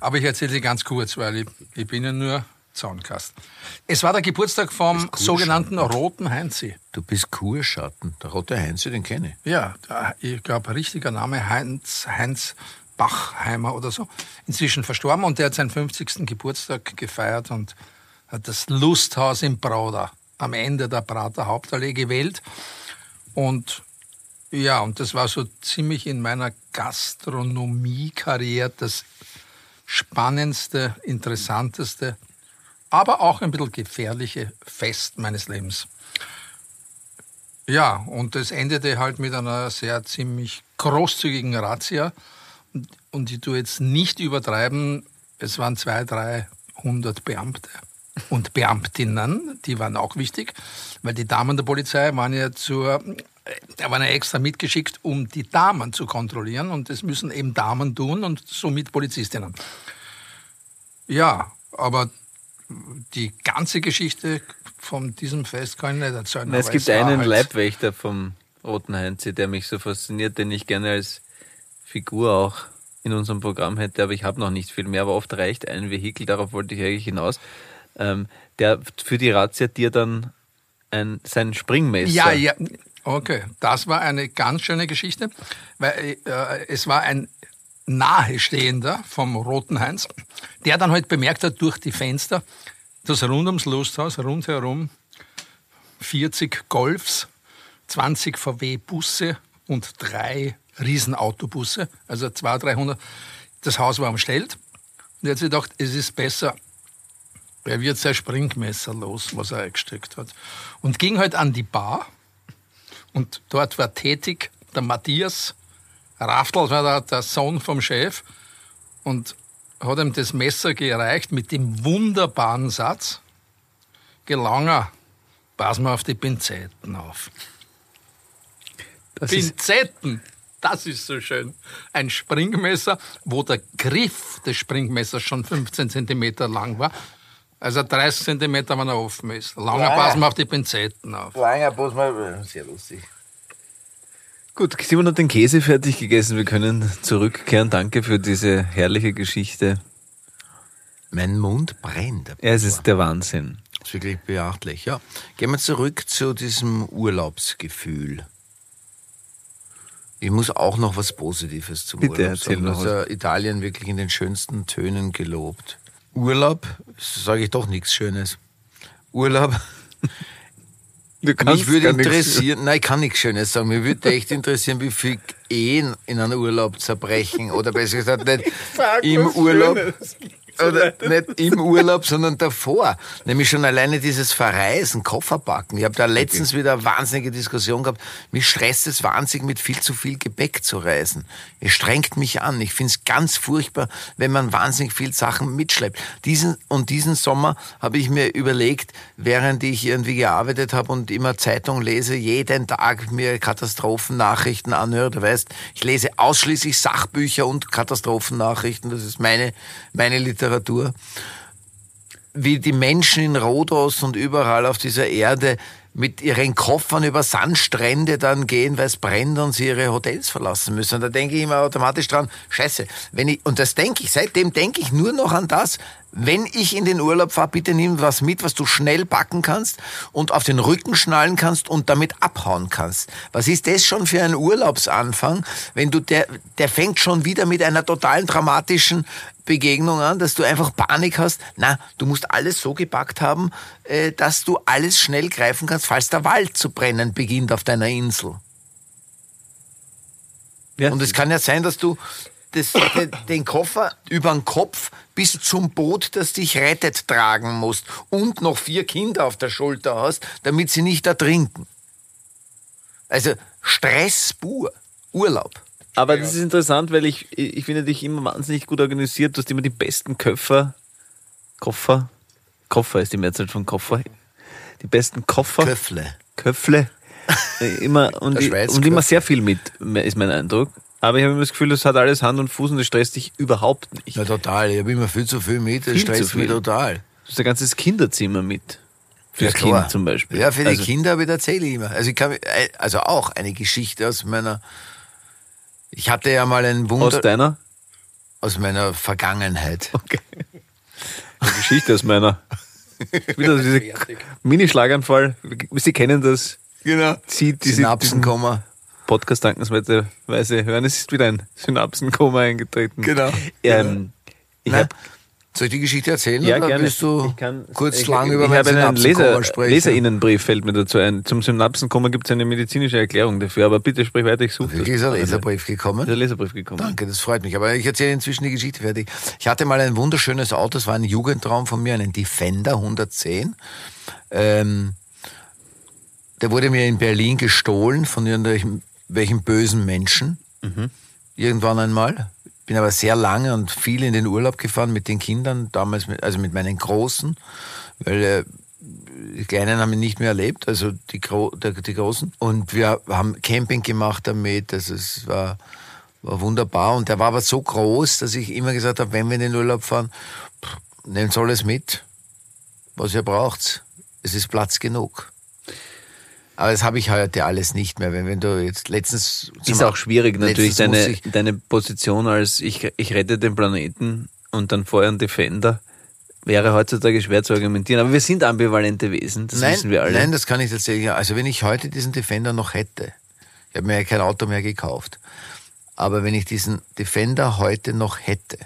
Aber ich erzähle sie ganz kurz, weil ich, ich bin ja nur Zaunkasten. Es war der Geburtstag vom sogenannten Roten Heinzi. Du bist Kurschatten. Der rote Heinze, den kenne ich. Ja, der, ich glaube, richtiger Name Heinz, Heinz Bachheimer oder so. Inzwischen verstorben und der hat seinen 50. Geburtstag gefeiert und hat das Lusthaus im Brauder am Ende der Prater Hauptallee gewählt. Und ja, und das war so ziemlich in meiner Gastronomie-Karriere das spannendste, interessanteste, aber auch ein bisschen gefährliche Fest meines Lebens. Ja, und das endete halt mit einer sehr ziemlich großzügigen Razzia. Und, ich tue jetzt nicht übertreiben, es waren zwei, dreihundert Beamte und Beamtinnen, die waren auch wichtig, weil die Damen der Polizei waren ja zur, waren ja extra mitgeschickt, um die Damen zu kontrollieren und das müssen eben Damen tun und somit Polizistinnen. Ja, aber die ganze Geschichte von diesem Fest kann ich nicht erzählen. Na, es gibt war einen halt- Leibwächter vom Roten Heinze, der mich so fasziniert, den ich gerne als Figur auch in unserem Programm hätte, aber ich habe noch nicht viel mehr, aber oft reicht ein Vehikel, darauf wollte ich eigentlich hinaus, ähm, der für die Razzia dir dann ein, sein Springmesser. Ja, ja. Okay, das war eine ganz schöne Geschichte, weil äh, es war ein Nahestehender vom Roten Heinz, der dann halt bemerkt hat durch die Fenster, dass rund ums Lusthaus, rundherum 40 Golfs, 20 VW-Busse und drei Riesenautobusse, also 200, 300. Das Haus war umstellt. Und er hat sich gedacht, es ist besser, er wird sein Springmesser los, was er eingesteckt hat. Und ging halt an die Bar. Und dort war tätig der Matthias Raftl, war der, der Sohn vom Chef. Und hat ihm das Messer gereicht mit dem wunderbaren Satz: Gelanger, pass mal auf die Pinzetten auf. das Pinzetten! Das ist so schön. Ein Springmesser, wo der Griff des Springmessers schon 15 Zentimeter lang war. Also 30 Zentimeter, wenn er offen ist. Langer Ja. passen wir auf die Pinzetten auf. Langer Bus mal, sehr lustig. Gut, Simon hat den Käse fertig gegessen. Wir können zurückkehren. Danke für diese herrliche Geschichte. Mein Mund brennt. Ja, es ist der Wahnsinn. Das ist wirklich beachtlich, ja. Gehen wir zurück zu diesem Urlaubsgefühl. Ich muss auch noch was Positives zum Bitte, Urlaub sagen. noch ja Italien wirklich in den schönsten Tönen gelobt. Urlaub, sage ich doch nichts Schönes. Urlaub, Du mich würde interessieren, nein, ich kann nichts Schönes sagen. Mich würde echt interessieren, wie viel Ehen in einem Urlaub zerbrechen. Oder besser gesagt, nicht im Urlaub. Oder nicht im [laughs] Urlaub, sondern davor. Nämlich schon alleine dieses Verreisen, Kofferpacken. Ich habe da letztens wieder eine wahnsinnige Diskussion gehabt. Mich stresst es wahnsinnig, mit viel zu viel Gepäck zu reisen. Es strengt mich an. Ich finde es ganz furchtbar, wenn man wahnsinnig viel Sachen mitschleppt. Diesen, und diesen Sommer habe ich mir überlegt, während ich irgendwie gearbeitet habe und immer Zeitung lese, jeden Tag mir Katastrophennachrichten anhöre. Du weißt, ich lese ausschließlich Sachbücher und Katastrophennachrichten. Das ist meine, meine Literatur wie die Menschen in Rhodos und überall auf dieser Erde mit ihren Koffern über Sandstrände dann gehen, weil es brennt und sie ihre Hotels verlassen müssen. Und da denke ich immer automatisch dran, scheiße, wenn ich, und das denke ich, seitdem denke ich nur noch an das, wenn ich in den Urlaub fahre, bitte nimm was mit, was du schnell packen kannst und auf den Rücken schnallen kannst und damit abhauen kannst. Was ist das schon für ein Urlaubsanfang, wenn du, der, der fängt schon wieder mit einer totalen dramatischen Begegnung an, dass du einfach Panik hast. Na, du musst alles so gepackt haben, äh, dass du alles schnell greifen kannst, falls der Wald zu brennen beginnt auf deiner Insel. Ja. Und es kann ja sein, dass du das, den, den Koffer über den Kopf bis zum Boot, das dich rettet, tragen musst und noch vier Kinder auf der Schulter hast, damit sie nicht ertrinken. Also Stress pur. Urlaub. Aber das ist interessant, weil ich, ich finde dich immer wahnsinnig gut organisiert. Du hast immer die besten Köffer. Koffer. Koffer ist die Mehrzahl von Koffer. Die besten Koffer. Köffle. Köffle. [laughs] Äh, immer, und, ich, und immer sehr viel mit, ist mein Eindruck. Aber ich habe immer das Gefühl, das hat alles Hand und Fuß und das stresst dich überhaupt nicht. Ja, total. Ich habe immer viel zu viel mit. Das Viel stresst mich total. Du hast ein ganzes Kinderzimmer mit. Fürs Ja, klar. Kind zum Beispiel. Ja, für die Also, Kinder aber erzähle ich immer. Also ich kann, äh, also auch eine Geschichte aus meiner, ich hatte ja mal ein Wunder, Aus deiner? aus meiner Vergangenheit. Okay. Eine Geschichte aus meiner. [laughs] Wieder dieser Mini-Schlaganfall. Sie kennen das. Genau. Sie, diese, Synapsenkoma. Podcast dankenswerterweise hören. Es ist wieder ein Synapsenkoma eingetreten. Genau. Ähm, ich Na, habe soll ich die Geschichte erzählen ja, oder gerne. willst du ich kann, kurz ich, lang ich, über ich mein habe einen Synapsenkoma Leser, sprechen? Leserinnenbrief fällt mir dazu ein. Zum Synapsenkoma gibt es eine medizinische Erklärung dafür, aber bitte sprich weiter, ich suche Wirklich ist ein das. Leserbrief Ist ein gekommen? Leserbrief gekommen. Danke, das freut mich. Aber ich erzähle inzwischen die Geschichte fertig. Ich hatte mal ein wunderschönes Auto, es war ein Jugendtraum von mir, einen Defender 110. Ähm, der wurde mir in Berlin gestohlen von irgendwelchen welchen bösen Menschen. Irgendwann einmal. Bin aber sehr lange und viel in den Urlaub gefahren mit den Kindern, damals mit, also mit meinen Großen, weil äh, die Kleinen haben ihn nicht mehr erlebt, also die, Gro der, die Großen. Und wir haben Camping gemacht damit, also es war, war wunderbar. Und der war aber so groß, dass ich immer gesagt habe, wenn wir in den Urlaub fahren, pff, nehmt alles mit, was ihr braucht. Es ist Platz genug. Aber das habe ich heute alles nicht mehr. Wenn, wenn du jetzt letztens... Ist auch schwierig natürlich, deine, deine Position als ich, ich rette den Planeten und dann vorher ein Defender wäre heutzutage schwer zu argumentieren. Aber wir sind ambivalente Wesen, das nein, wissen wir alle. Nein, das kann ich tatsächlich. Also wenn ich heute diesen Defender noch hätte, ich habe mir ja kein Auto mehr gekauft, aber wenn ich diesen Defender heute noch hätte,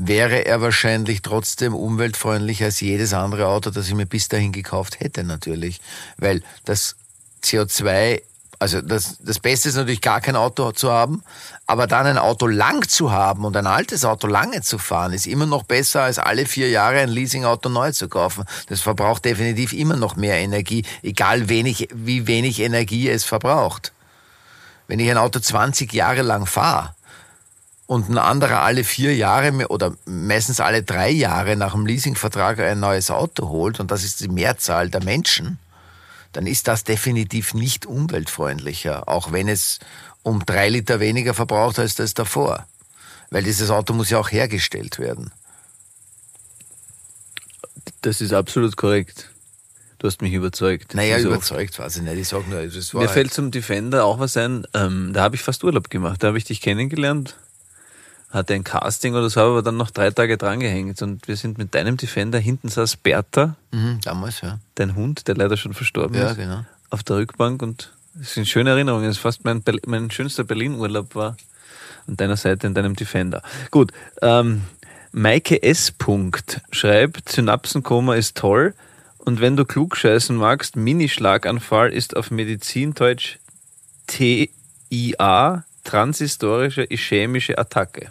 wäre er wahrscheinlich trotzdem umweltfreundlicher als jedes andere Auto, das ich mir bis dahin gekauft hätte natürlich. Weil das CO2, also das, das Beste ist natürlich gar kein Auto zu haben, aber dann ein Auto lang zu haben und ein altes Auto lange zu fahren, ist immer noch besser als alle vier Jahre ein Leasingauto neu zu kaufen. Das verbraucht definitiv immer noch mehr Energie, egal wenig, wie wenig Energie es verbraucht. Wenn ich ein Auto 20 Jahre lang fahre, und ein anderer alle vier Jahre oder meistens alle drei Jahre nach dem Leasingvertrag ein neues Auto holt, und das ist die Mehrzahl der Menschen, dann ist das definitiv nicht umweltfreundlicher, auch wenn es um drei Liter weniger verbraucht als das davor. Weil dieses Auto muss ja auch hergestellt werden. Das ist absolut korrekt. Du hast mich überzeugt. Naja, Also, überzeugt weiß ich nicht. Ich sag nur, das war Mir halt- fällt zum Defender auch was ein. Ähm, da habe ich fast Urlaub gemacht. Da habe ich dich kennengelernt. Hatte ein Casting oder so, aber dann noch drei Tage drangehängt. Und wir sind mit deinem Defender, hinten saß Bertha, mhm, damals, ja. dein Hund, der leider schon verstorben Ja, ist, genau. auf der Rückbank. Und es sind schöne Erinnerungen. Es ist fast mein, mein schönster Berlin-Urlaub war an deiner Seite in deinem Defender. Gut, ähm, Maike S. Punkt schreibt, Synapsenkoma ist toll und wenn du klugscheißen magst, Minischlaganfall ist auf Medizindeutsch TIA, transhistorische ischämische Attacke.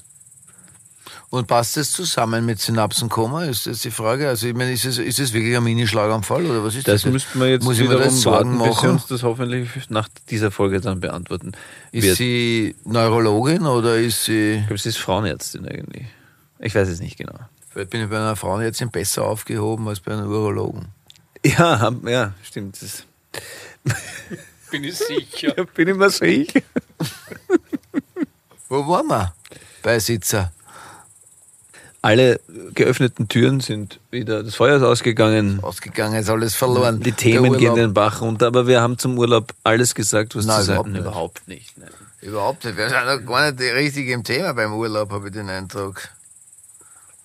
Und passt das zusammen mit Synapsenkoma? Ist das die Frage? Also, ich meine, ist es, ist es wirklich ein Minischlaganfall oder was ist das? Das müssten wir jetzt Muss ich mir wiederum das Sorgen warten, bis machen? uns das hoffentlich nach dieser Folge dann beantworten. Ist wird. sie Neurologin oder ist sie. Ich glaube, sie ist Frauenärztin eigentlich. Ich weiß es nicht genau. Vielleicht bin ich bei einer Frauenärztin besser aufgehoben als bei einem Urologen. Ja, ja, stimmt. Das Bin ich sicher. [laughs] bin ich mir sicher. Wo waren wir? Bei Sitzer. Alle geöffneten Türen sind wieder, das Feuer ist ausgegangen. Ausgegangen, ist alles verloren. Die Themen gehen den Bach runter, aber wir haben zum Urlaub alles gesagt, was Nein, zu sagen. Überhaupt nicht. Nein. Überhaupt nicht. Wir sind noch gar nicht richtig im Thema beim Urlaub, habe ich den Eindruck.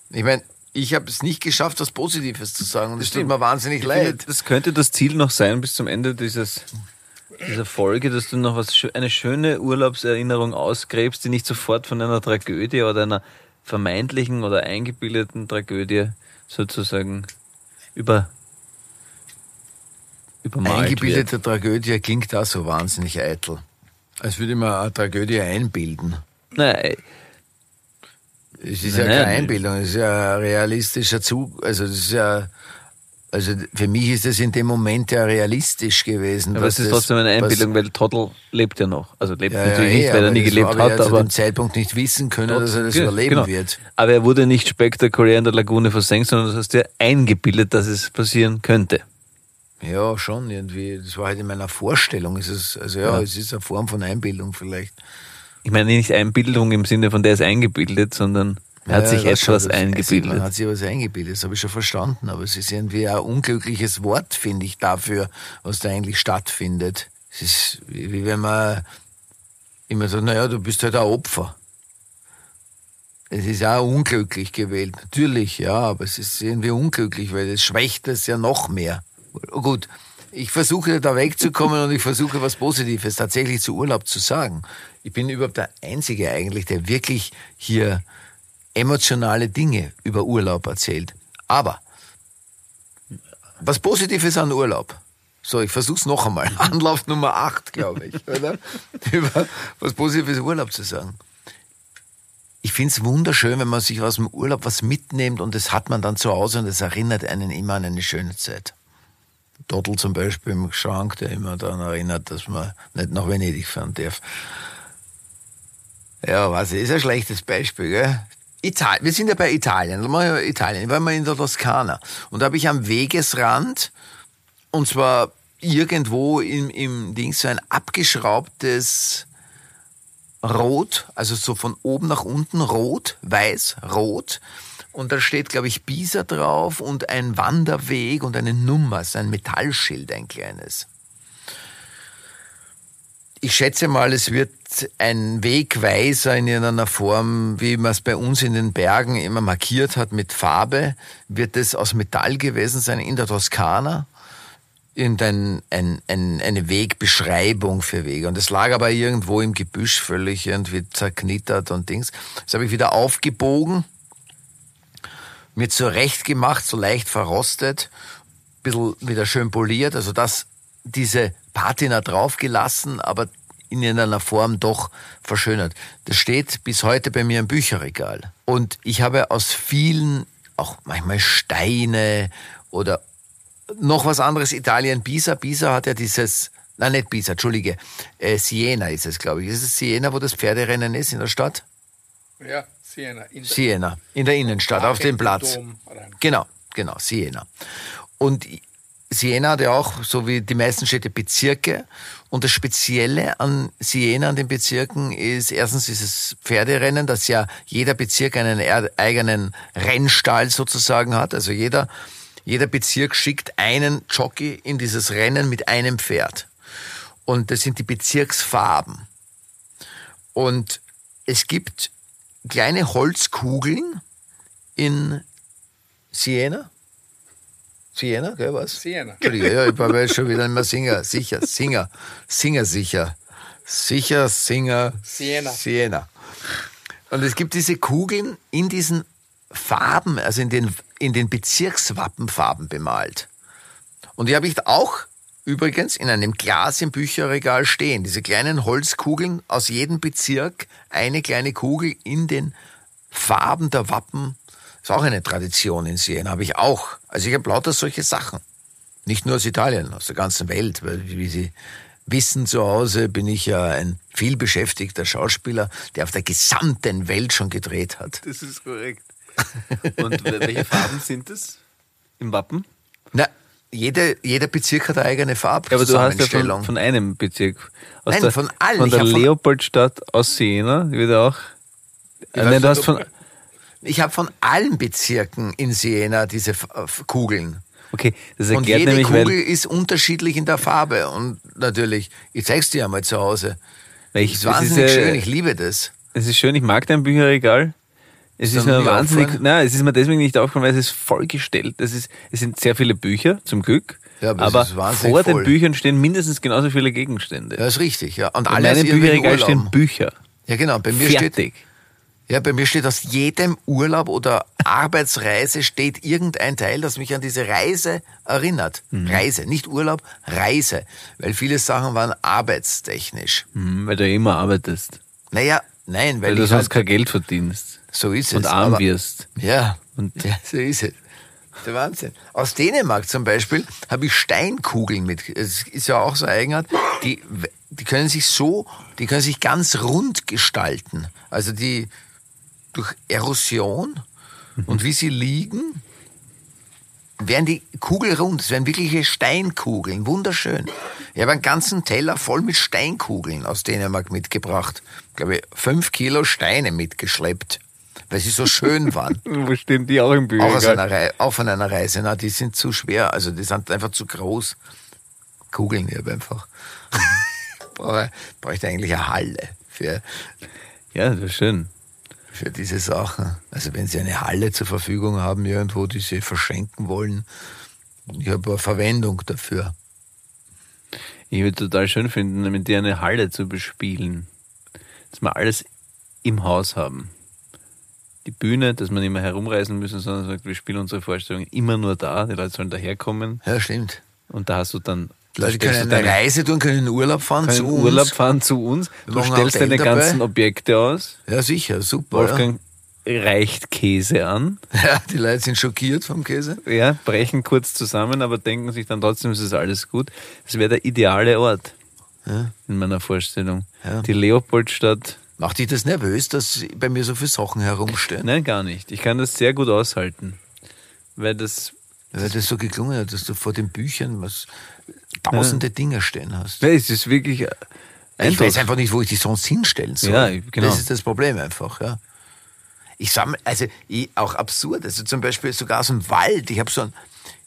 Ich meine, ich habe es nicht geschafft, was Positives zu sagen und es tut mir wahnsinnig Ich finde, leid. das könnte das Ziel noch sein bis zum Ende dieses, dieser Folge, dass du noch was, eine schöne Urlaubserinnerung ausgräbst, die nicht sofort von einer Tragödie oder einer vermeintlichen oder eingebildeten Tragödie sozusagen über, übermalt wird. Eingebildete Tragödie klingt auch so wahnsinnig eitel. Als würde man eine Tragödie einbilden. Nein, Es ist Nein, ja keine nein. Einbildung, es ist ja ein realistischer Zug. Also das ist ja, also für mich ist es in dem Moment ja realistisch gewesen. aber es ist das- trotzdem eine Einbildung, weil Toddle lebt ja noch. Also lebt Ja, natürlich ja, nicht, weil er aber nie das gelebt hat, ja zu aber dem Zeitpunkt nicht wissen können, dass er das Genau, überleben genau. wird. Aber er wurde nicht spektakulär in der Lagune versenkt, sondern das hast du ja eingebildet, dass es passieren könnte. Ja, schon irgendwie. Das war halt in meiner Vorstellung. Es ist, also ja, Ja. es ist eine Form von Einbildung vielleicht. Ich meine nicht Einbildung im Sinne von der ist eingebildet, sondern er hat Ja, sich etwas Man eingebildet. hat sich was eingebildet, das habe ich schon verstanden. Aber es ist irgendwie ein unglückliches Wort, finde ich, dafür, was da eigentlich stattfindet. Es ist wie, wie wenn man immer sagt, naja, du bist halt ein Opfer. Es ist auch unglücklich gewählt. Natürlich, ja, aber es ist irgendwie unglücklich, weil es schwächt es ja noch mehr. Gut, ich versuche da wegzukommen und ich versuche was Positives tatsächlich zu Urlaub zu sagen. Ich bin überhaupt der Einzige eigentlich, der wirklich hier emotionale Dinge über Urlaub erzählt. Aber was Positives an Urlaub. So, ich versuch's noch einmal. Anlauf Nummer 8, glaube ich, [laughs] oder? Über was Positives Urlaub zu sagen. Ich find's wunderschön, wenn man sich aus dem Urlaub was mitnimmt und das hat man dann zu Hause und es erinnert einen immer an eine schöne Zeit. Dottel zum Beispiel im Schrank, der immer daran erinnert, dass man nicht nach Venedig fahren darf. Ja, was ist ein schlechtes Beispiel, gell? Italien. Wir sind ja bei Italien. Italien. War mal in der Toskana. Und da habe ich am Wegesrand, und zwar irgendwo im, im Ding, so ein abgeschraubtes Rot, also so von oben nach unten rot, weiß, rot. Und da steht, glaube ich, Pisa drauf und ein Wanderweg und eine Nummer, so ein Metallschild, ein kleines. Ich schätze mal, es wird ein Wegweiser in irgendeiner Form, wie man es bei uns in den Bergen immer markiert hat mit Farbe, wird es aus Metall gewesen sein in der Toskana. Irgendein ein, ein, eine Wegbeschreibung für Wege. Und es lag aber irgendwo im Gebüsch völlig irgendwie zerknittert und Dings. Das habe ich wieder aufgebogen, mir zurecht gemacht, so leicht verrostet, bisschen wieder schön poliert, also das, diese Patina draufgelassen, aber in irgendeiner Form doch verschönert. Das steht bis heute bei mir im Bücherregal. Und ich habe aus vielen, auch manchmal Steine oder noch was anderes, Italien, Pisa. Pisa hat ja dieses, nein, nicht Pisa, Entschuldige, äh, Siena ist es, glaube ich. Ist es Siena, wo das Pferderennen ist in der Stadt? Ja, Siena. In Siena, in der Innenstadt, auf dem Platz. Genau, genau, Siena. Und Siena hat ja auch, so wie die meisten Städte, Bezirke. Und das Spezielle an Siena, an den Bezirken, ist erstens dieses Pferderennen, dass ja jeder Bezirk einen eigenen Rennstall sozusagen hat. Also jeder, jeder Bezirk schickt einen Jockey in dieses Rennen mit einem Pferd. Und das sind die Bezirksfarben. Und es gibt kleine Holzkugeln in Siena. Siena, gell, was? Siena. Ja, ich war schon wieder mehr Singer. Sicher, Singer. Singer sicher. Sicher, Singer. Siena. Siena. Und es gibt diese Kugeln in diesen Farben, also in den, in den Bezirkswappenfarben bemalt. Und die habe ich auch übrigens in einem Glas im Bücherregal stehen. Diese kleinen Holzkugeln aus jedem Bezirk, eine kleine Kugel in den Farben der Wappen. Ist auch eine Tradition in Siena, habe ich auch. Also ich habe lauter solche Sachen. Nicht nur aus Italien, aus der ganzen Welt, weil wie Sie wissen zu Hause bin ich ja ein vielbeschäftigter Schauspieler, der auf der gesamten Welt schon gedreht hat. Das ist korrekt. Und welche Farben sind das im Wappen? Na, jede, jeder Bezirk hat eine eigene Farbe. Ja, aber du hast ja von, von einem Bezirk. Aus Nein, der, von allen. Von der Leopoldstadt aus Siena, wird auch. Äh, nein, du hast von. Ich habe von allen Bezirken in Siena diese F- Kugeln. Okay, das Und erklärt jede nämlich, Kugel ist unterschiedlich in der Farbe. Und natürlich, ich zeig's dir einmal zu Hause. weil Das ich, ist es ist, wahnsinnig schön, äh, ich liebe das. es ist schön, ich mag dein Bücherregal. Es Ist ist mir wahnsinnig, aufgefallen? nein, es ist mir deswegen nicht aufgefallen, weil es ist vollgestellt. Es ist, es sind sehr viele Bücher, zum Glück. Ja, aber es aber ist vor den voll. Büchern stehen mindestens genauso viele Gegenstände. Ja, ist richtig, ja. Und In alle aus meinem Bücherregal stehen. Bücher. Ja, genau. Bei mir steht, Fertig. Ja, bei mir steht aus jedem Urlaub oder Arbeitsreise steht irgendein Teil, das mich an diese Reise erinnert. Mhm. Reise, nicht Urlaub, Reise. Weil viele Sachen waren arbeitstechnisch. Hm, weil du immer arbeitest. Naja, nein, weil, Weil du sonst halt, kein Geld verdienst. so ist es. Und arm aber- wirst. Ja, Und- [laughs] ja, so ist es. Der Wahnsinn. Aus Dänemark zum Beispiel habe ich Steinkugeln mit. Es ist ja auch so Eigenart. Die, die können sich so, die können sich ganz rund gestalten. Also die durch Erosion und wie sie liegen, werden die kugelrund. Es werden wirkliche Steinkugeln. Wunderschön. Ich habe einen ganzen Teller voll mit Steinkugeln aus Dänemark mitgebracht. Ich glaube, fünf Kilo Steine mitgeschleppt, weil sie so schön waren. [laughs] Wo stehen die auch im Auch, einer Rei auch von einer Reise. Na, die sind zu schwer. Also die sind einfach zu groß. Kugeln hier einfach. [laughs] Brauche, bräuchte eigentlich eine Halle für, Ja, das ist schön. Für diese Sachen. Also wenn Sie eine Halle zur Verfügung haben, irgendwo, die Sie verschenken wollen, ich habe eine Verwendung dafür. Ich würde total schön finden, mit dir eine Halle zu bespielen. Dass wir alles im Haus haben. Die Bühne, dass wir nicht mehr herumreisen müssen, sondern sagt, wir spielen unsere Vorstellungen immer nur da. Die Leute sollen daherkommen. Ja, stimmt. Und da hast du dann. Die Leute stellst können eine Reise tun, können in Urlaub fahren können zu uns. Urlaub fahren zu uns. Wir Du stellst deine dabei. ganzen Objekte aus. Ja, sicher, super. Wolfgang reicht Käse an. Ja. [laughs] ja, die Leute sind schockiert vom Käse. Ja, brechen kurz zusammen, aber denken sich dann trotzdem, es ist alles gut. Das wäre der ideale Ort Ja. in meiner Vorstellung. Ja. Die Leopoldstadt. Macht dich das nervös, dass bei mir so viele Sachen herumstehen? Nein, gar nicht. Ich kann das sehr gut aushalten. Weil das, Weil das so geklungen hat, dass du vor den Büchern was tausende Dinge stehen hast. ja, es ist wirklich Ich Eindruck. weiß einfach nicht, wo ich die sonst hinstellen soll. Ja, genau. Das ist das Problem einfach, ja. Ich sammle, also ich, auch absurd, also zum Beispiel sogar aus dem Wald. Ich habe so ein,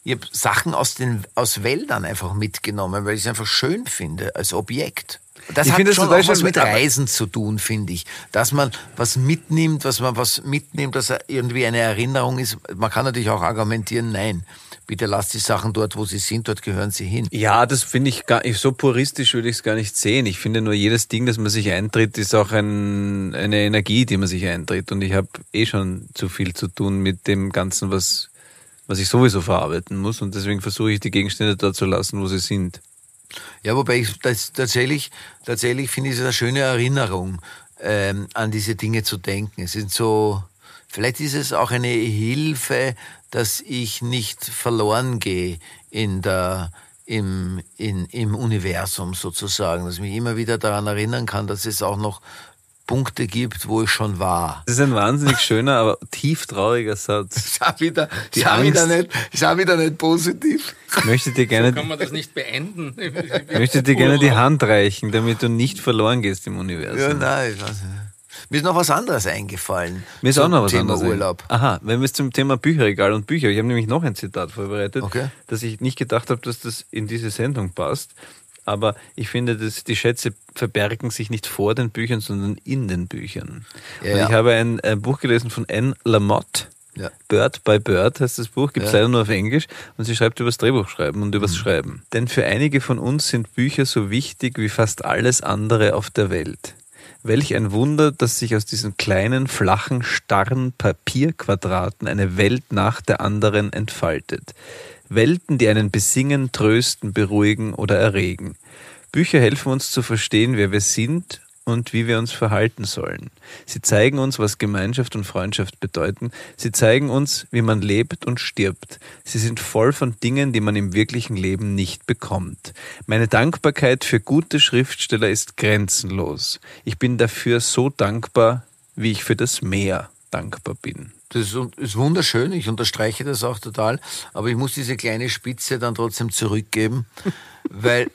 ich hab Sachen aus den aus Wäldern einfach mitgenommen, weil ich es einfach schön finde als Objekt. Das Ich hat finde das schon total auch was mit Reisen zu tun, finde ich. Dass man was mitnimmt, was man was mitnimmt, dass er irgendwie eine Erinnerung ist. Man kann natürlich auch argumentieren, nein, bitte lasst die Sachen dort, wo sie sind, dort gehören sie hin. Ja, das finde ich gar nicht, so puristisch würde ich es gar nicht sehen. Ich finde nur jedes Ding, das man sich eintritt, ist auch ein, eine Energie, die man sich eintritt. Und ich habe eh schon zu viel zu tun mit dem Ganzen, was, was ich sowieso verarbeiten muss. Und deswegen versuche ich die Gegenstände dort zu lassen, wo sie sind. Ja, wobei ich das tatsächlich, tatsächlich finde ich es eine schöne Erinnerung, ähm, an diese Dinge zu denken. Es sind so, vielleicht ist es auch eine Hilfe, dass ich nicht verloren gehe in der, im, in, im Universum sozusagen, dass ich mich immer wieder daran erinnern kann, dass es auch noch Punkte gibt, wo ich schon war. Das ist ein wahnsinnig schöner, aber tief trauriger Satz. [laughs] Auch wieder, Die ist auch wieder, nicht, auch wieder nicht positiv. Ich möchte dir gerne, Kann man das nicht beenden? ich möchte dir gerne die Hand reichen, damit du nicht verloren gehst im Universum. Ja, nein, ich weiß nicht. Mir ist noch was anderes eingefallen. Mir ist auch noch was Thema anderes. Urlaub. Aha, wenn wir es zum Thema Bücherregal und Bücher, ich habe nämlich noch ein Zitat vorbereitet, Okay. dass ich nicht gedacht habe, dass das in diese Sendung passt. Aber ich finde, dass die Schätze verbergen sich nicht vor den Büchern, sondern in den Büchern. Ja, und ja. ich habe ein, äh, Buch gelesen von Anne Lamotte. Ja. Bird by Bird heißt das Buch, gibt es Ja. leider nur auf Englisch und sie schreibt übers Drehbuchschreiben und übers Schreiben. Denn für einige von uns sind Bücher so wichtig wie fast alles andere auf der Welt. Welch ein Wunder, dass sich aus diesen kleinen, flachen, starren Papierquadraten eine Welt nach der anderen entfaltet. Welten, die einen besingen, trösten, beruhigen oder erregen. Bücher helfen uns zu verstehen, wer wir sind und wie wir uns verhalten sollen. Sie zeigen uns, was Gemeinschaft und Freundschaft bedeuten. Sie zeigen uns, wie man lebt und stirbt. Sie sind voll von Dingen, die man im wirklichen Leben nicht bekommt. Meine Dankbarkeit für gute Schriftsteller ist grenzenlos. Ich bin dafür so dankbar, wie ich für das Meer dankbar bin. Das ist- wunderschön, ich unterstreiche das auch total, aber ich muss diese kleine Spitze dann trotzdem zurückgeben, [laughs] weil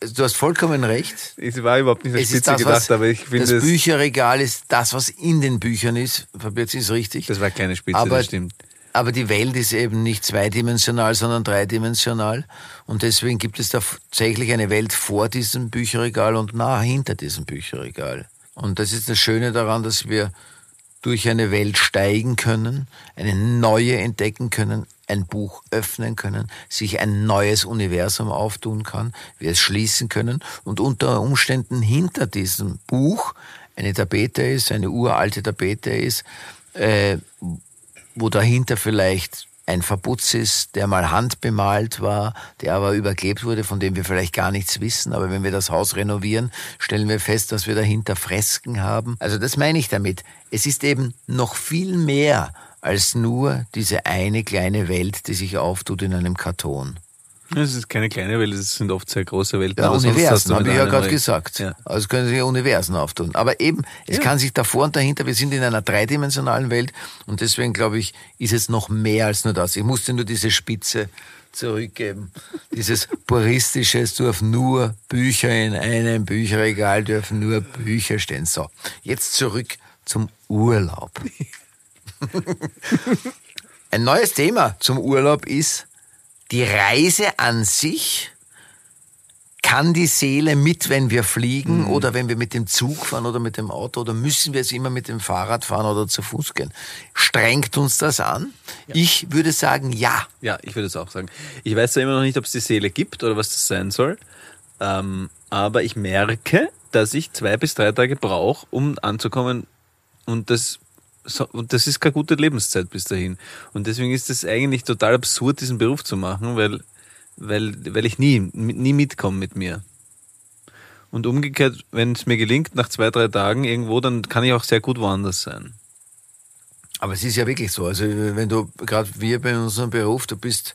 du hast vollkommen recht. Es war überhaupt nicht ist Spitze das, gedacht, was, aber ich finde das Bücherregal ist das, was in den Büchern ist. Verbirgt ist richtig. das war keine Spitze, aber, das stimmt. aber die Welt ist eben nicht zweidimensional, sondern dreidimensional. Und deswegen gibt es da tatsächlich eine Welt vor diesem Bücherregal und nah hinter diesem Bücherregal. Und das ist das Schöne daran, dass wir durch eine Welt steigen können, eine neue entdecken können, ein Buch öffnen können, sich ein neues Universum auftun kann, wir es schließen können und unter Umständen hinter diesem Buch eine Tapete ist, eine uralte Tapete ist, äh, wo dahinter vielleicht ein Verputz ist, der mal handbemalt war, der aber überklebt wurde, von dem wir vielleicht gar nichts wissen. Aber wenn wir das Haus renovieren, stellen wir fest, dass wir dahinter Fresken haben. Also das meine ich damit. Es ist eben noch viel mehr als nur diese eine kleine Welt, die sich auftut in einem Karton. Es ist keine kleine Welt, es sind oft sehr große Welten. Ja, Universen, habe ich ja gerade gesagt. Ja. Also es können sich ja Universen auftun. Aber eben, es Ja. kann sich davor und dahinter, wir sind in einer dreidimensionalen Welt und deswegen glaube ich, ist es noch mehr als nur das. Ich musste nur diese Spitze zurückgeben. Dieses puristische, es dürfen nur Bücher in einem Bücherregal, dürfen nur Bücher stehen. So, jetzt zurück zum Urlaub. [laughs] [laughs] Ein neues Thema zum Urlaub ist die Reise an sich. Kann die Seele mit, wenn wir fliegen oder wenn wir mit dem Zug fahren oder mit dem Auto oder müssen wir es immer mit dem Fahrrad fahren oder zu Fuß gehen? Strengt uns das an? Ich würde sagen, ja. Ja, ich würde es auch sagen. Ich weiß zwar immer noch nicht, ob es die Seele gibt oder was das sein soll, ähm, aber ich merke, dass ich zwei bis drei Tage brauche, um anzukommen und das, so, und das ist keine gute Lebenszeit bis dahin. Und deswegen ist es eigentlich total absurd, diesen Beruf zu machen, weil, weil, weil ich nie, nie mitkomme mit mir. Und umgekehrt, wenn es mir gelingt, nach zwei, drei Tagen irgendwo, dann kann ich auch sehr gut woanders sein. Aber es ist ja wirklich so. Also wenn du, gerade wir bei unserem Beruf, du bist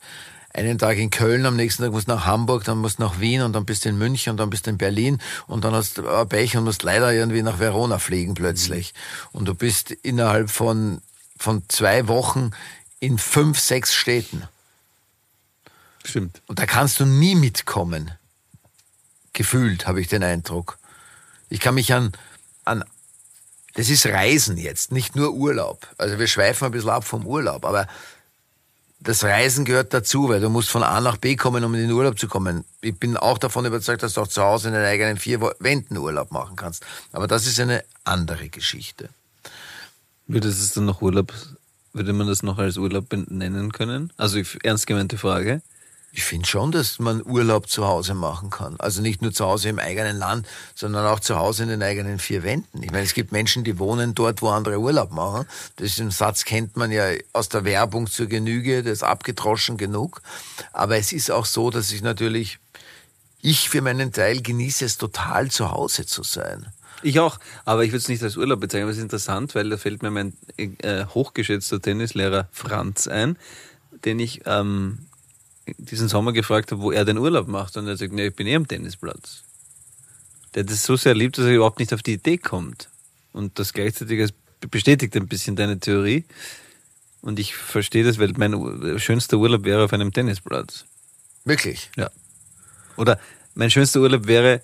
einen Tag in Köln, am nächsten Tag musst du nach Hamburg, dann musst du nach Wien und dann bist du in München und dann bist du in Berlin und dann hast du äh, Pech und musst leider irgendwie nach Verona fliegen plötzlich. Und du bist innerhalb von, von zwei Wochen in fünf, sechs Städten. Stimmt. Und da kannst du nie mitkommen. Gefühlt habe ich den Eindruck. Ich kann mich an, an, das ist Reisen jetzt, nicht nur Urlaub. Also wir schweifen ein bisschen ab vom Urlaub, aber das Reisen gehört dazu, weil du musst von A nach B kommen, um in den Urlaub zu kommen. Ich bin auch davon überzeugt, dass du auch zu Hause in deinen eigenen vier Wänden Urlaub machen kannst. Aber das ist eine andere Geschichte. Würde es dann noch Urlaub, würde man das noch als Urlaub nennen können? Also ernst gemeinte Frage. Ich finde schon, dass man Urlaub zu Hause machen kann. Also nicht nur zu Hause im eigenen Land, sondern auch zu Hause in den eigenen vier Wänden. Ich meine, es gibt Menschen, die wohnen dort, wo andere Urlaub machen. Diesen Satz kennt man ja aus der Werbung zur Genüge, das ist abgedroschen genug. Aber es ist auch so, dass ich natürlich, ich für meinen Teil genieße es total zu Hause zu sein. Ich auch, aber ich würde es nicht als Urlaub bezeichnen, aber es ist interessant, weil da fällt mir mein äh, hochgeschätzter Tennislehrer Franz ein, den ich ähm, diesen Sommer gefragt habe, wo er den Urlaub macht. Und er sagt, nee, ich bin eh am Tennisplatz. Der das so sehr liebt, dass er überhaupt nicht auf die Idee kommt, Und das gleichzeitig bestätigt ein bisschen deine Theorie. Und ich verstehe das, weil mein schönster Urlaub wäre auf einem Tennisplatz. Wirklich. Ja. Oder mein schönster Urlaub wäre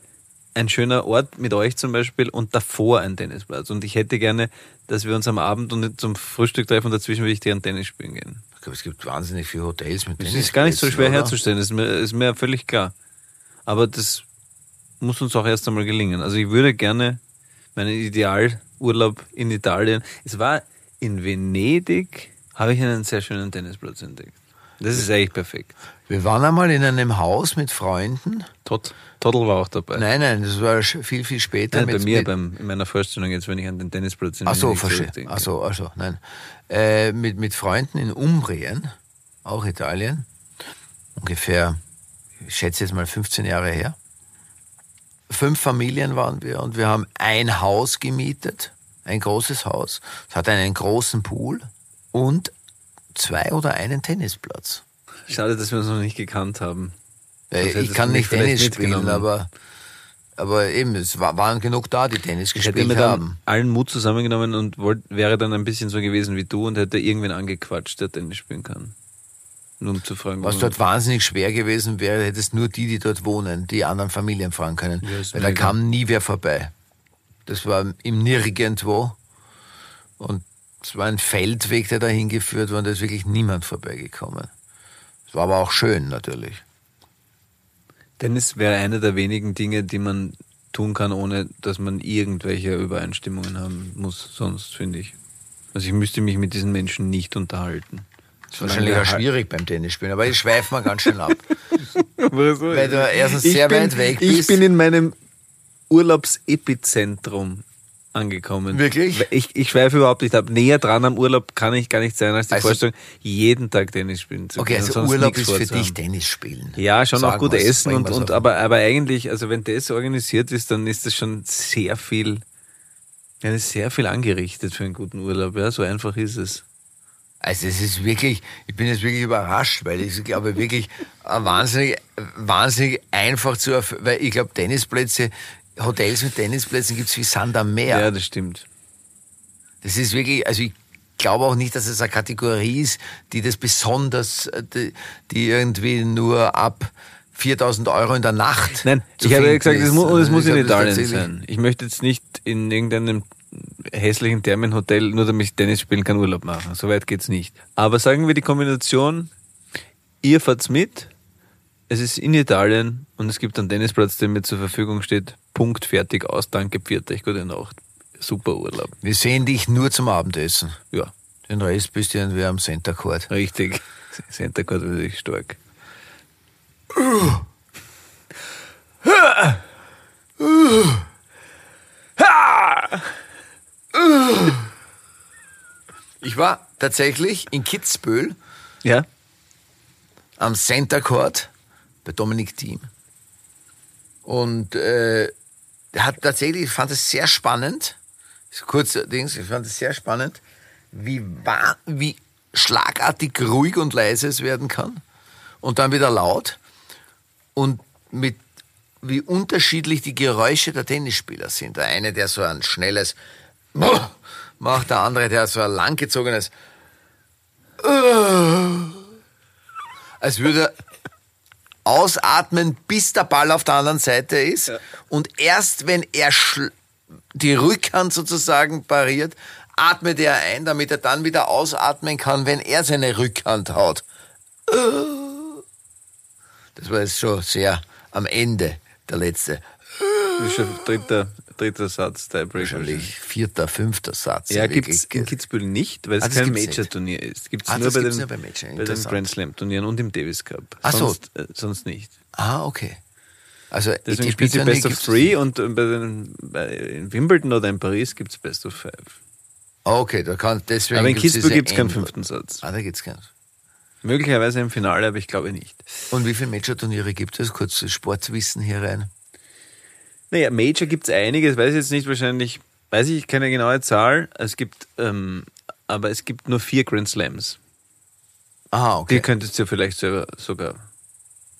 ein schöner Ort mit euch zum Beispiel und davor ein Tennisplatz. Und ich hätte gerne, dass wir uns am Abend und zum Frühstück treffen und dazwischen würde ich gerne Tennis spielen gehen. Ich glaube, es gibt wahnsinnig viele Hotels mit Das ist gar nicht so Tennisplätzen, schwer oder? herzustellen, das ist mir, ist mir völlig klar. Aber das muss uns auch erst einmal gelingen. Also ich würde gerne meinen Idealurlaub in Italien. Es war in Venedig, habe ich einen sehr schönen Tennisplatz entdeckt. Das ist eigentlich perfekt. Wir waren einmal in einem Haus mit Freunden. Tot, Toddle war auch dabei. Nein, nein, das war viel, viel später. Nein, bei mit, mir, mit, beim, in meiner Vorstellung jetzt, wenn ich an den Tennisplatz in Ach so, verstehe. Ach so, ach so, nein. Äh, mit, mit Freunden in Umbrien, auch Italien. Ungefähr, ich schätze jetzt mal 15 Jahre her. Fünf Familien waren wir und wir haben ein Haus gemietet, ein großes Haus. Es hat einen großen Pool und zwei oder einen Tennisplatz. Schade, dass wir uns noch nicht gekannt haben. Äh, Sonst hättest ich kann nicht Tennis spielen, aber, aber eben, es wa- waren genug da, die Tennis Ich hätte gespielt mir dann haben. allen Mut zusammengenommen und wollt, wäre dann ein bisschen so gewesen wie du und hätte irgendwen angequatscht, der Tennis spielen kann. Nur um zu fragen, Was dort wahnsinnig schwer gewesen wäre, hättest nur die, die dort wohnen, die anderen Familien fragen können. Ja, weil da kam nie wer vorbei. Das war im Nirgendwo. Und es war ein Feldweg, der dahin geführt war und da ist wirklich niemand vorbeigekommen. Es war aber auch schön, natürlich. Tennis wäre eine der wenigen Dinge, die man tun kann, ohne dass man irgendwelche Übereinstimmungen haben muss, sonst finde ich. Also ich müsste mich mit diesen Menschen nicht unterhalten. Das ist wahrscheinlich auch schwierig beim Tennisspielen, aber ich schweife mal ganz schön ab. [laughs] Weil du erstens sehr weit weg Ich bist. bin in meinem Urlaubsepizentrum angekommen. Wirklich? Ich, ich schweife überhaupt nicht ab. Näher dran am Urlaub kann ich gar nicht sein, als die Also- Vorstellung, jeden Tag Tennis spielen zu Okay, können. also und sonst Urlaub ist für dich Tennis spielen. Ja, schon auch Sag gut essen und, und aber, aber eigentlich, also wenn das organisiert ist, dann ist das schon sehr viel, das ist sehr viel angerichtet für einen guten Urlaub. Ja, so einfach ist es. Also es ist wirklich, ich bin jetzt wirklich überrascht, weil ich glaube wirklich äh, wahnsinnig, wahnsinnig einfach zu erfüllen, weil ich glaube Tennisplätze, Hotels mit Tennisplätzen gibt's wie Sand am Meer. Ja, das stimmt. Das ist wirklich, also ich glaube auch nicht, dass es eine Kategorie ist, die das besonders, äh, die, die irgendwie nur ab 4000 Euro in der Nacht. Nein, ich habe ja gesagt, es und es Also muss in das Italien sein. Ich möchte jetzt nicht in irgendeinem hässlichen Thermenhotel, nur damit ich Tennis spielen kann, Urlaub machen. So weit geht's nicht. Aber sagen wir die Kombination, ihr fahrt's mit, es ist in Italien und es gibt einen Tennisplatz, der mir zur Verfügung steht. Punkt, fertig, aus, danke, pfiat euch, gute Nacht. Super Urlaub. Wir sehen dich nur zum Abendessen. Ja, Den Rest bist du irgendwie am Center Court. richtig. [laughs] Center Court wirklich stark. Ich war tatsächlich in Kitzbühel Ja? am Center Court bei Dominik Thiem. Und äh, hat tatsächlich, ich fand es sehr spannend, kurz Dings, ich fand es sehr spannend, wie, wie schlagartig ruhig und leise es werden kann und dann wieder laut und mit wie unterschiedlich die Geräusche der Tennisspieler sind. Der eine, der so ein schnelles [laughs] macht, der andere, der so ein langgezogenes [laughs] als würde ausatmen, bis der Ball auf der anderen Seite ist. Und erst wenn er die Rückhand sozusagen pariert, atmet er ein, damit er dann wieder ausatmen kann, wenn er seine Rückhand haut. Das war jetzt schon sehr am Ende, der letzte. Das ist schon dritter, dritter Satz, Tiebreaker. Wahrscheinlich vierter, fünfter Satz. Ja, Wirklich. gibt's in Kitzbühel nicht, weil es Ah, kein. Major-Turnier ist. Gibt's Ah, nur bei den, nur bei bei den. Grand Slam-Turnieren und im Davis Cup. Ach so. sonst, äh, sonst nicht. Ah, okay. Also Deswegen spielt sie Best of Three und äh, bei den, bei, in Wimbledon oder in Paris gibt's Best of Five. Ah, Okay, da kann deswegen. Aber in Kitzbühel diese gibt's keinen fünften Satz. Ah, da gibt's keinen. Möglicherweise im Finale, aber ich glaube nicht. Und wie viele Major-Turniere gibt es? Kurz Sportwissen hier rein. Naja, Major gibt's einige, das weiß ich jetzt nicht wahrscheinlich, weiß ich keine genaue Zahl. Es gibt, ähm, aber es gibt nur vier Grand Slams. Aha, Die okay. könntest du vielleicht selber sogar,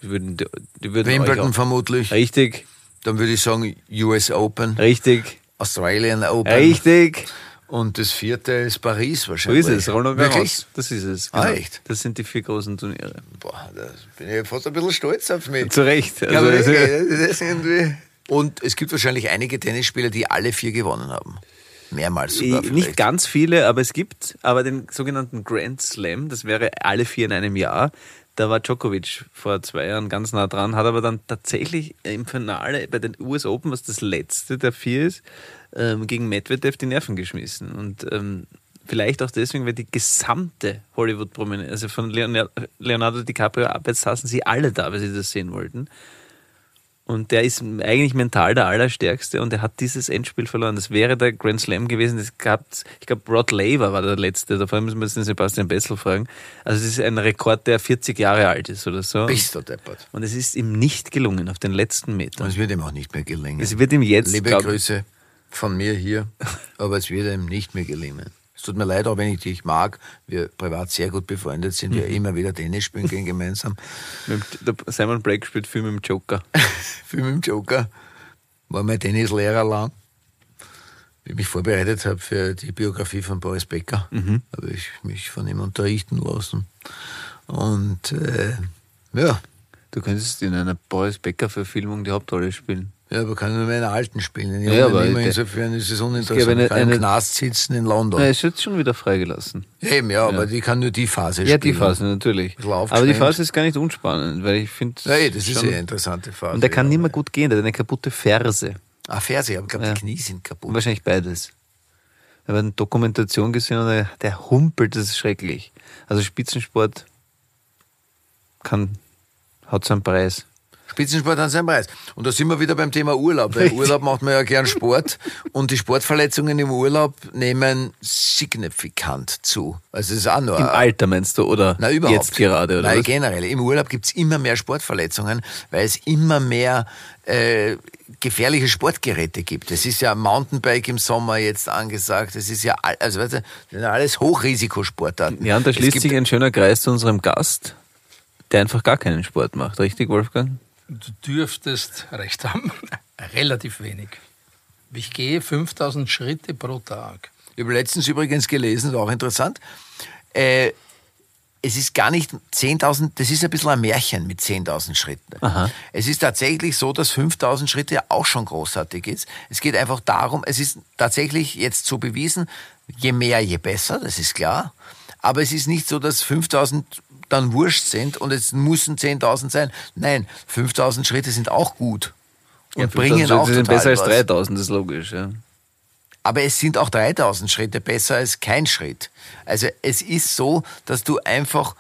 die würden, die, die würden Wimbledon vermutlich. Richtig, Dann würde ich sagen US Open. richtig. Australian Open. Richtig. Und das vierte ist Paris So wahrscheinlich. ist es, Roland Wirklich? Garros. Das ist es. genau. Ah, echt? Das sind die vier großen Turniere. Boah, da bin ich fast ein bisschen stolz auf mich. Zu Recht. Ja, Also, aber also, wirklich, das ist irgendwie. Und es gibt wahrscheinlich einige Tennisspieler, die alle vier gewonnen haben. Mehrmals sogar. nicht vielleicht. ganz viele, aber es gibt aber den sogenannten Grand Slam, das wäre alle vier in einem Jahr. Da war Djokovic vor zwei Jahren ganz nah dran, hat aber dann tatsächlich im Finale bei den US Open, was das letzte der vier ist, ähm, gegen Medvedev die Nerven geschmissen. Und ähm, vielleicht auch deswegen, weil die gesamte Hollywood-Prominenz, also von Leonardo, Leonardo DiCaprio abwärts saßen sie alle da, weil sie das sehen wollten. Und der ist eigentlich mental der Allerstärkste und er hat dieses Endspiel verloren. Das wäre der Grand Slam gewesen. Das gab, ich glaube, Rod Laver war der Letzte. Davor müssen wir jetzt den Sebastian Bessel fragen. Also es ist ein Rekord, der 40 Jahre alt ist oder so. Bist du deppert. Und es ist ihm nicht gelungen auf den letzten Und Metern. es wird ihm auch nicht mehr gelingen. Es wird ihm jetzt, Liebe glaub- Grüße von mir hier, [laughs] aber es wird ihm nicht mehr gelingen. Es tut mir leid, auch wenn ich dich mag, wir privat sehr gut befreundet sind, Mhm. wir immer wieder Tennis spielen gehen gemeinsam. [laughs] mit dem- der Simon Blake spielt viel mit dem Joker. [laughs] Film im Joker, war mein Tennislehrer lang. Wie ich mich vorbereitet habe für die Biografie von Boris Becker, Mhm. habe ich mich von ihm unterrichten lassen. Und äh, ja, Du könntest in einer Boris Becker-Verfilmung die Hauptrolle spielen. Ja, aber kann nur meinen Alten spielen. Ja, aber der- insofern ist es Es uninteressant. eine- ich kann im eine- Knast sitzen in London. Na, er ist jetzt schon wieder freigelassen. Eben, ja, aber die kann nur die Phase Ja, spielen. die Phase natürlich. Aber die. Phase ist gar nicht unspannend, weil ich finde. Ja, eh, das ist eine interessante Phase. Und der kann ja. nicht mehr gut gehen, der hat eine kaputte Ferse. Ah, Ferse, aber ich glaube, Ja. die Knie sind kaputt. Wahrscheinlich beides. Ich habe eine Dokumentation gesehen und der, der humpelt, das ist schrecklich. Also Spitzensport kann, hat seinen Preis. Spitzensport hat seinen Preis. Und da sind wir wieder beim Thema Urlaub. Weil [laughs] Urlaub macht man ja gern Sport und die Sportverletzungen im Urlaub nehmen signifikant zu. Also es ist auch nur Im Alter meinst du, oder Na, überhaupt. jetzt gerade, oder Nein, was? generell. Im Urlaub gibt's immer mehr Sportverletzungen, weil es immer mehr äh, gefährliche Sportgeräte gibt. Es ist ja Mountainbike im Sommer jetzt angesagt. Es ist ja, also weißt du, das sind ja alles Hochrisikosportarten. Ja, und da schließt sich ein schöner Kreis zu unserem Gast, der einfach gar keinen Sport macht. Richtig, Wolfgang? Du dürftest recht haben, [laughs] relativ wenig. Ich gehe 5000 Schritte pro Tag. Ich habe letztens übrigens gelesen, auch interessant. Äh, es ist gar nicht 10.000, das ist ein bisschen ein Märchen mit 10.000 Schritten. Aha. Es ist tatsächlich so, dass 5.000 Schritte ja auch schon großartig ist. Es geht einfach darum, es ist tatsächlich jetzt so bewiesen, je mehr, je besser, das ist klar. Aber es ist nicht so, dass 5.000 dann wurscht sind und es müssen 10.000 sein. Nein, 5.000 Schritte sind auch gut. Und bringen Also, auch Das sind besser als was. 3000, das ist logisch. Ja. Aber es sind auch 3000 Schritte besser als kein Schritt. Also es ist so, dass du einfach,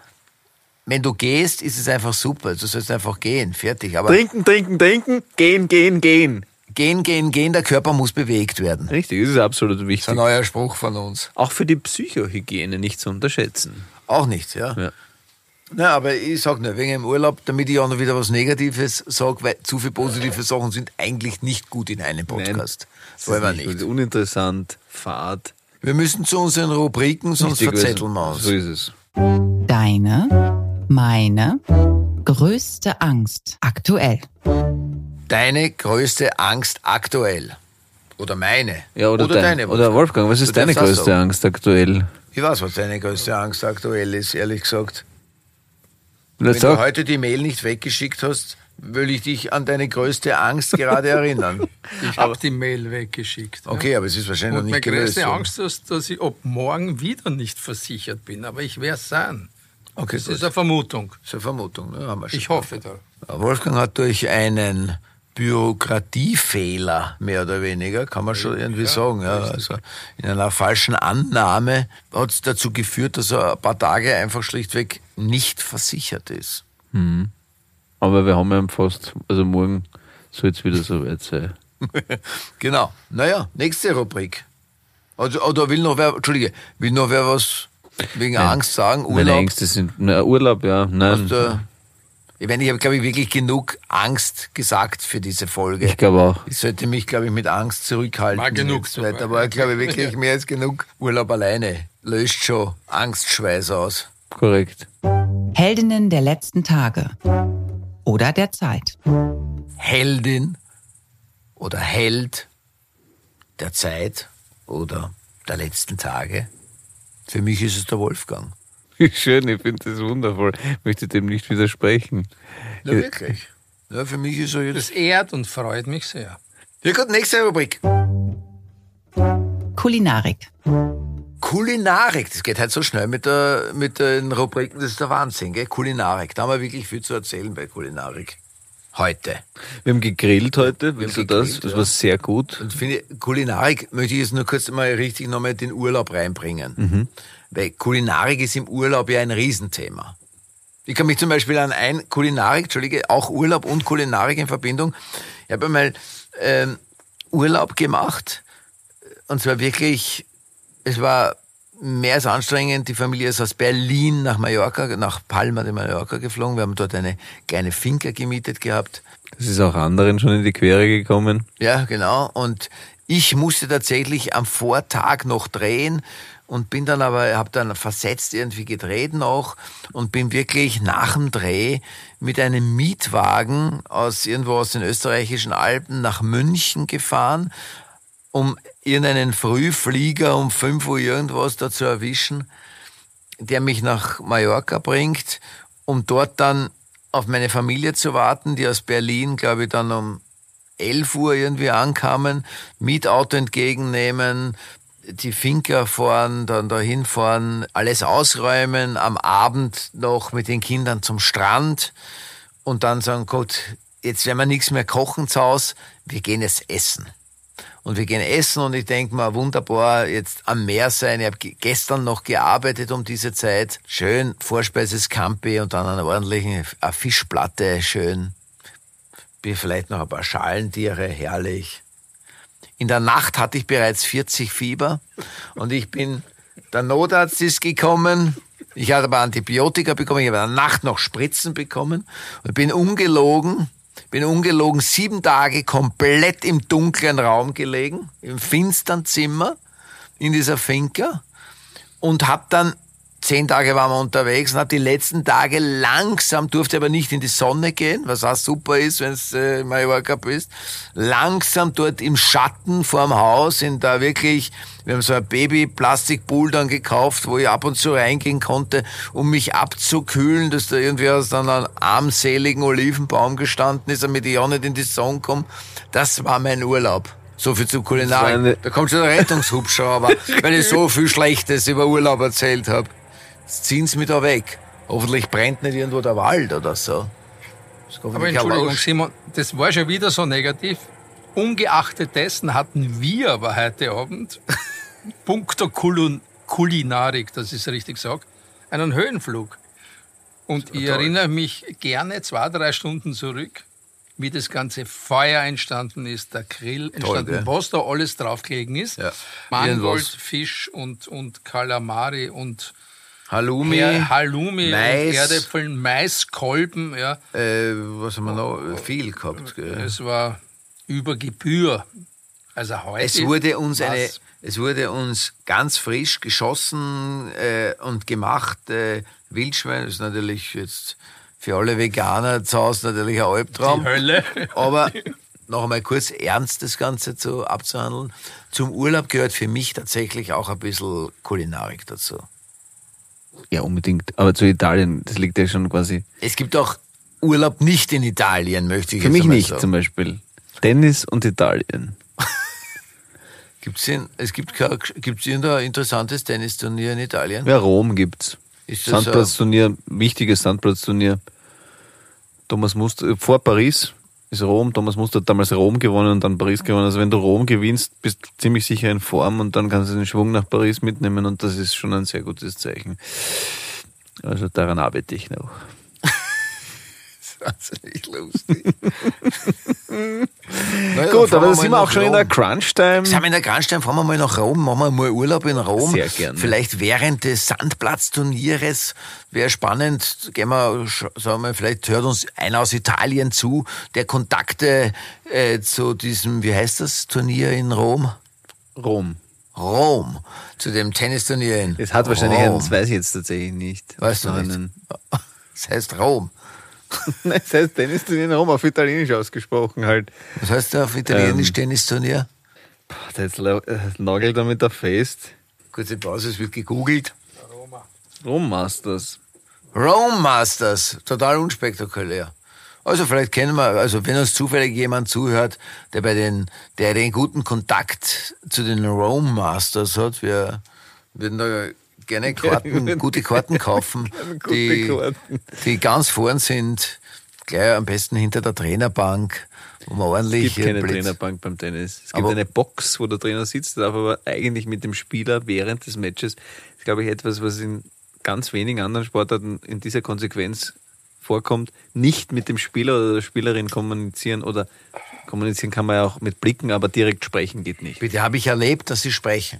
wenn du gehst, ist es einfach super. Du sollst einfach gehen, fertig. Aber Trinken, trinken, trinken, gehen, gehen, gehen. gehen, gehen, gehen, der Körper muss bewegt werden. Richtig, das ist absolut Das wichtig. ist ein neuer Spruch von uns. Auch für die Psychohygiene nicht zu unterschätzen. Auch nicht, ja. Ja. Na, aber ich sag nur, wegen dem Urlaub, damit ich auch noch wieder was Negatives sage, weil zu viele positive Sachen sind eigentlich nicht gut in einem Podcast. das Wollen wir ist nicht. gut. Uninteressant, fad. Wir müssen zu unseren Rubriken, sonst Richtig, verzetteln wir uns. So ist es. Deine, meine größte Angst aktuell. Deine größte Angst aktuell. Oder meine. Ja, oder, dein, deine. Oder Wolfgang, was ist deine größte. Angst aktuell? Ich weiß, was deine größte Angst aktuell ist, ehrlich gesagt. Na, Wenn du sag, heute die Mail nicht weggeschickt hast, will ich dich an deine größte Angst gerade [laughs] erinnern. Ich habe die Mail weggeschickt. ja. Okay, aber es ist wahrscheinlich Und noch meine nicht gelöst. größte worden. Angst ist, dass ich ab morgen wieder nicht versichert bin. Aber ich werde es sein. Okay, Das gut. ist eine Vermutung. Das ist eine Vermutung. Ne? Haben wir schon. Ich hoffe da. Wolfgang hat durch einen Bürokratiefehler, mehr oder weniger, kann man schon irgendwie sagen. Ja, also in einer falschen Annahme hat es dazu geführt, dass er ein paar Tage einfach schlichtweg nicht versichert ist. aber wir haben ja fast, also morgen soll es wieder so weit sein. [laughs] genau. Naja, nächste Rubrik. Also, oder will noch wer, Entschuldige, will noch wer was wegen Angst sagen? Meine Urlaub? Ängste sind, na, Urlaub, ja, nein. Ich meine, ich habe, glaube ich, wirklich genug Angst gesagt für diese Folge. ich glaube auch. Ich sollte mich, glaube ich, mit Angst zurückhalten. War genug weiter. Aber ich glaube wirklich [laughs] mehr als genug. Urlaub alleine löscht schon Angstschweiß aus. Korrekt. Heldinnen der letzten Tage oder der Zeit. Heldin oder Held der Zeit oder der letzten Tage? Für mich ist es der Wolfgang. [laughs] Wie schön, ich finde das wundervoll. Ich möchte dem nicht widersprechen. Ja, wirklich. Ja, für mich ist er jetzt. Das ehrt und freut mich sehr. Ja gut, nächste Rubrik. Kulinarik. Kulinarik, das geht halt so schnell mit, der, mit den Rubriken, das ist der Wahnsinn, gell? Kulinarik, da haben wir wirklich viel zu erzählen bei Kulinarik. Heute. Wir haben gegrillt heute, willst du das? gegrillt, Das ja. war sehr gut. Und finde, Kulinarik möchte ich jetzt nur kurz mal richtig nochmal den Urlaub reinbringen. Weil Kulinarik ist im Urlaub ja ein Riesenthema. Ich kann mich zum Beispiel an ein Kulinarik, Entschuldige, auch Urlaub und Kulinarik in Verbindung. Ich habe einmal ähm, Urlaub gemacht und zwar wirklich, es war mehr als anstrengend. Die Familie ist aus Berlin nach Mallorca, nach Palma de Mallorca geflogen. Wir haben dort eine kleine Finca gemietet gehabt. Das ist auch anderen schon in die Quere gekommen. Ja, genau. Und ich musste tatsächlich am Vortag noch drehen und bin dann aber, habe dann versetzt irgendwie gedreht noch und bin wirklich nach dem Dreh mit einem Mietwagen aus irgendwo aus den österreichischen Alpen nach München gefahren, um irgendeinen Frühflieger um 5 Uhr irgendwas da zu erwischen, der mich nach Mallorca bringt, um dort dann auf meine Familie zu warten, die aus Berlin, glaube ich, dann um 11 Uhr irgendwie ankamen, Mietauto entgegennehmen, die Finca fahren, dann dahin fahren, alles ausräumen, am Abend noch mit den Kindern zum Strand und dann sagen, Gott, jetzt werden wir nichts mehr kochen zu Hause, wir gehen jetzt essen. Und wir gehen essen und ich denke mal, wunderbar, jetzt am Meer sein. Ich habe gestern noch gearbeitet um diese Zeit. Schön, Vorspeises Campi und dann eine ordentliche eine Fischplatte, schön. Vielleicht noch ein paar Schalentiere, herrlich. In der Nacht hatte ich bereits 40 Fieber und ich bin, der Notarzt ist gekommen. Ich hatte aber Antibiotika bekommen, ich habe in der Nacht noch Spritzen bekommen und bin ungelogen, bin ungelogen sieben Tage komplett im dunklen Raum gelegen, im finstern Zimmer, in dieser Finca und hab dann zehn Tage waren wir unterwegs und hab die letzten Tage langsam, durfte aber nicht in die Sonne gehen, was auch super ist, wenn es äh, in Mallorca bist, langsam dort im Schatten vorm Haus, in da wirklich, wir haben so ein Baby-Plastikpool dann gekauft, wo ich ab und zu reingehen konnte, um mich abzukühlen, dass da irgendwie aus dann einem armseligen Olivenbaum gestanden ist, damit ich auch nicht in die Sonne komme. Das war mein Urlaub. So viel zu Das war Kulinarik. Da kommt schon der Rettungshubschrauber, [laughs] weil ich so viel Schlechtes über Urlaub erzählt habe. Jetzt ziehen sie mich da weg. Hoffentlich brennt nicht irgendwo der Wald oder so. Aber Entschuldigung. Simon, das war schon wieder so negativ. Ungeachtet dessen hatten wir aber heute Abend, [laughs] puncto Kulun Kulinarik, das ist richtig gesagt, einen Höhenflug. Und ich erinnere mich gerne zwei, drei Stunden zurück, wie das ganze Feuer entstanden ist, der Grill entstanden, gell? was da alles draufgelegen ist. Ja. Mangold. Fisch und, und Kalamari und Halloumi, Her- Halloumi, Mais. Erdäpfeln, Maiskolben, ja. äh, was haben wir noch? Viel gehabt. Gell? Es war über Gebühr. Also heute. Es wurde uns eine, es wurde uns ganz frisch geschossen äh, und gemacht äh, Wildschwein. Ist natürlich jetzt für alle Veganer zu Hause natürlich ein Albtraum. Die Hölle. Aber [laughs] noch einmal kurz ernst das Ganze zu abzuhandeln. Zum Urlaub gehört für mich tatsächlich auch ein bisschen Kulinarik dazu. Ja, unbedingt. Aber zu Italien, das liegt ja schon quasi. Es gibt auch Urlaub nicht in Italien, möchte ich Für jetzt mich einmal nicht sagen. zum Beispiel. Tennis und Italien. [laughs] Gibt's in, es gibt kein, gibt's irgendein interessantes Tennisturnier in Italien? Ja, Rom gibt's. Ist das Sandplatzturnier, wichtiges Sandplatzturnier. Thomas Muster, vor Paris ist Rom. Thomas Muster hat damals Rom gewonnen und dann Paris gewonnen. Also wenn du Rom gewinnst, bist du ziemlich sicher in Form und dann kannst du den Schwung nach Paris mitnehmen und das ist schon ein sehr gutes Zeichen. Also daran arbeite ich noch. Wahnsinnig lustig. [laughs] naja, Gut, aber da sind wir auch schon in der Rom. Crunch-Time. Sind wir in der Grandstein, fahren wir mal nach Rom, machen wir mal Urlaub in Rom. Sehr gerne. Vielleicht während des Sandplatzturnieres wäre spannend. Gehen wir, sagen wir, vielleicht hört uns einer aus Italien zu, der Kontakte äh, zu diesem, wie heißt das, Turnier in Rom? Rom. Rom, zu dem Tennisturnier in Es hat wahrscheinlich Rom. einen, das weiß ich jetzt tatsächlich nicht. Weißt du nicht? einen- Das [laughs] heißt Rom. [laughs] Nein, das heißt Tennisturnier in Rom auf Italienisch ausgesprochen halt. Was heißt auf Italienisch Ähm, Tennisturnier? Jetzt äh, nagelt er mit der fest. Kurze Pause, es wird gegoogelt. Rom Masters. Rome Masters, total unspektakulär. Also vielleicht kennen wir, also wenn uns zufällig jemand zuhört, der bei den, der den guten Kontakt zu den Rome Masters hat, wir würden da gerne [laughs] Karten, gute Karten kaufen, [laughs] Gute die, Karten. die ganz vorn sind, gleich am besten hinter der Trainerbank, wo man Es ordentlich gibt keine Blitz- Trainerbank beim Tennis. Es gibt Aber- eine Box, wo der Trainer sitzt, darf aber eigentlich mit dem Spieler während des Matches, das ist, glaube ich, etwas, was in ganz wenigen anderen Sportarten in dieser Konsequenz vorkommt, nicht mit dem Spieler oder der Spielerin kommunizieren oder kommunizieren kann man ja auch mit Blicken, aber direkt sprechen geht nicht. Bitte habe ich erlebt, dass sie sprechen.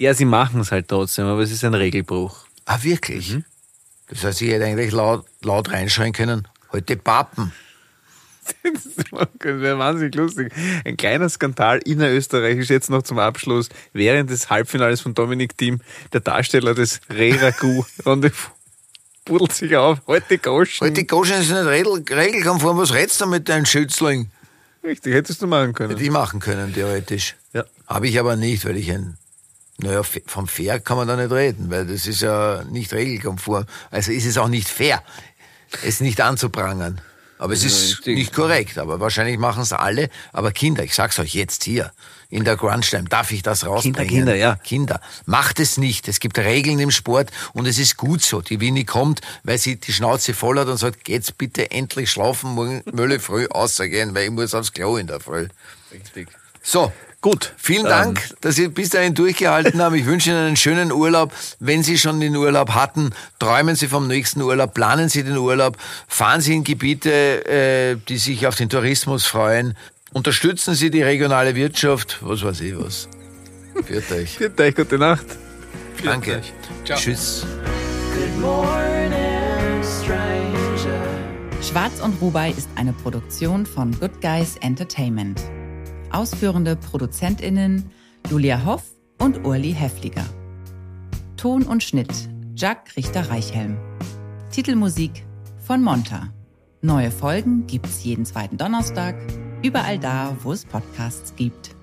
Ja, sie machen es halt trotzdem, aber es ist ein Regelbruch. Ah, wirklich? Mhm. Das heißt, ich hätte eigentlich laut, laut reinschreien können, heute Papen. Das wäre wahnsinnig lustig. Ein kleiner Skandal innerösterreichisch jetzt noch zum Abschluss. Während des Halbfinales von Dominik Thiem, der Darsteller des Re-Ragout Rendezvous [laughs] pudelt sich auf. Heute Goschen. Heute Goschen ist nicht regel, regelkonform. Was redst du mit deinem Schützling? Richtig, hättest du machen können. Hätte ich machen können, theoretisch. Ja. Habe ich aber nicht, weil ich ein, naja, vom Fair kann man da nicht reden, weil das ist ja nicht regelkonform. Also ist es auch nicht fair, es nicht anzuprangern. Aber es ist richtig. nicht korrekt, aber wahrscheinlich machen es alle. Aber Kinder, ich sag's euch jetzt hier, in der Grunstein, darf ich das rausbringen? Kinder, ja. Kinder, macht es nicht. Es gibt Regeln im Sport und es ist gut so. Die Winnie kommt, weil sie die Schnauze voll hat und sagt, geht's bitte endlich schlafen, morgen Mölle früh ausgehen, weil ich muss aufs Klo in der Früh. Richtig. So. Gut. Vielen Ähm, Dank, dass Sie bis dahin durchgehalten haben. Ich wünsche Ihnen einen schönen Urlaub. Wenn Sie schon den Urlaub hatten, träumen Sie vom nächsten Urlaub, planen Sie den Urlaub, fahren Sie in Gebiete, äh, die sich auf den Tourismus freuen. Unterstützen Sie die regionale Wirtschaft, was weiß ich was. Führt euch. [laughs] Vielen Dank, gute Nacht. Danke. euch. Ciao. Tschüss. Good morning, stranger. Schwarz und Rubai ist eine Produktion von Good Guys Entertainment. Ausführende ProduzentInnen Julia Hoff und Urli Hefliger. Ton und Schnitt Jack Richter-Reichhelm. Titelmusik von Monta. Neue Folgen gibt's jeden zweiten Donnerstag, überall da, wo es Podcasts gibt.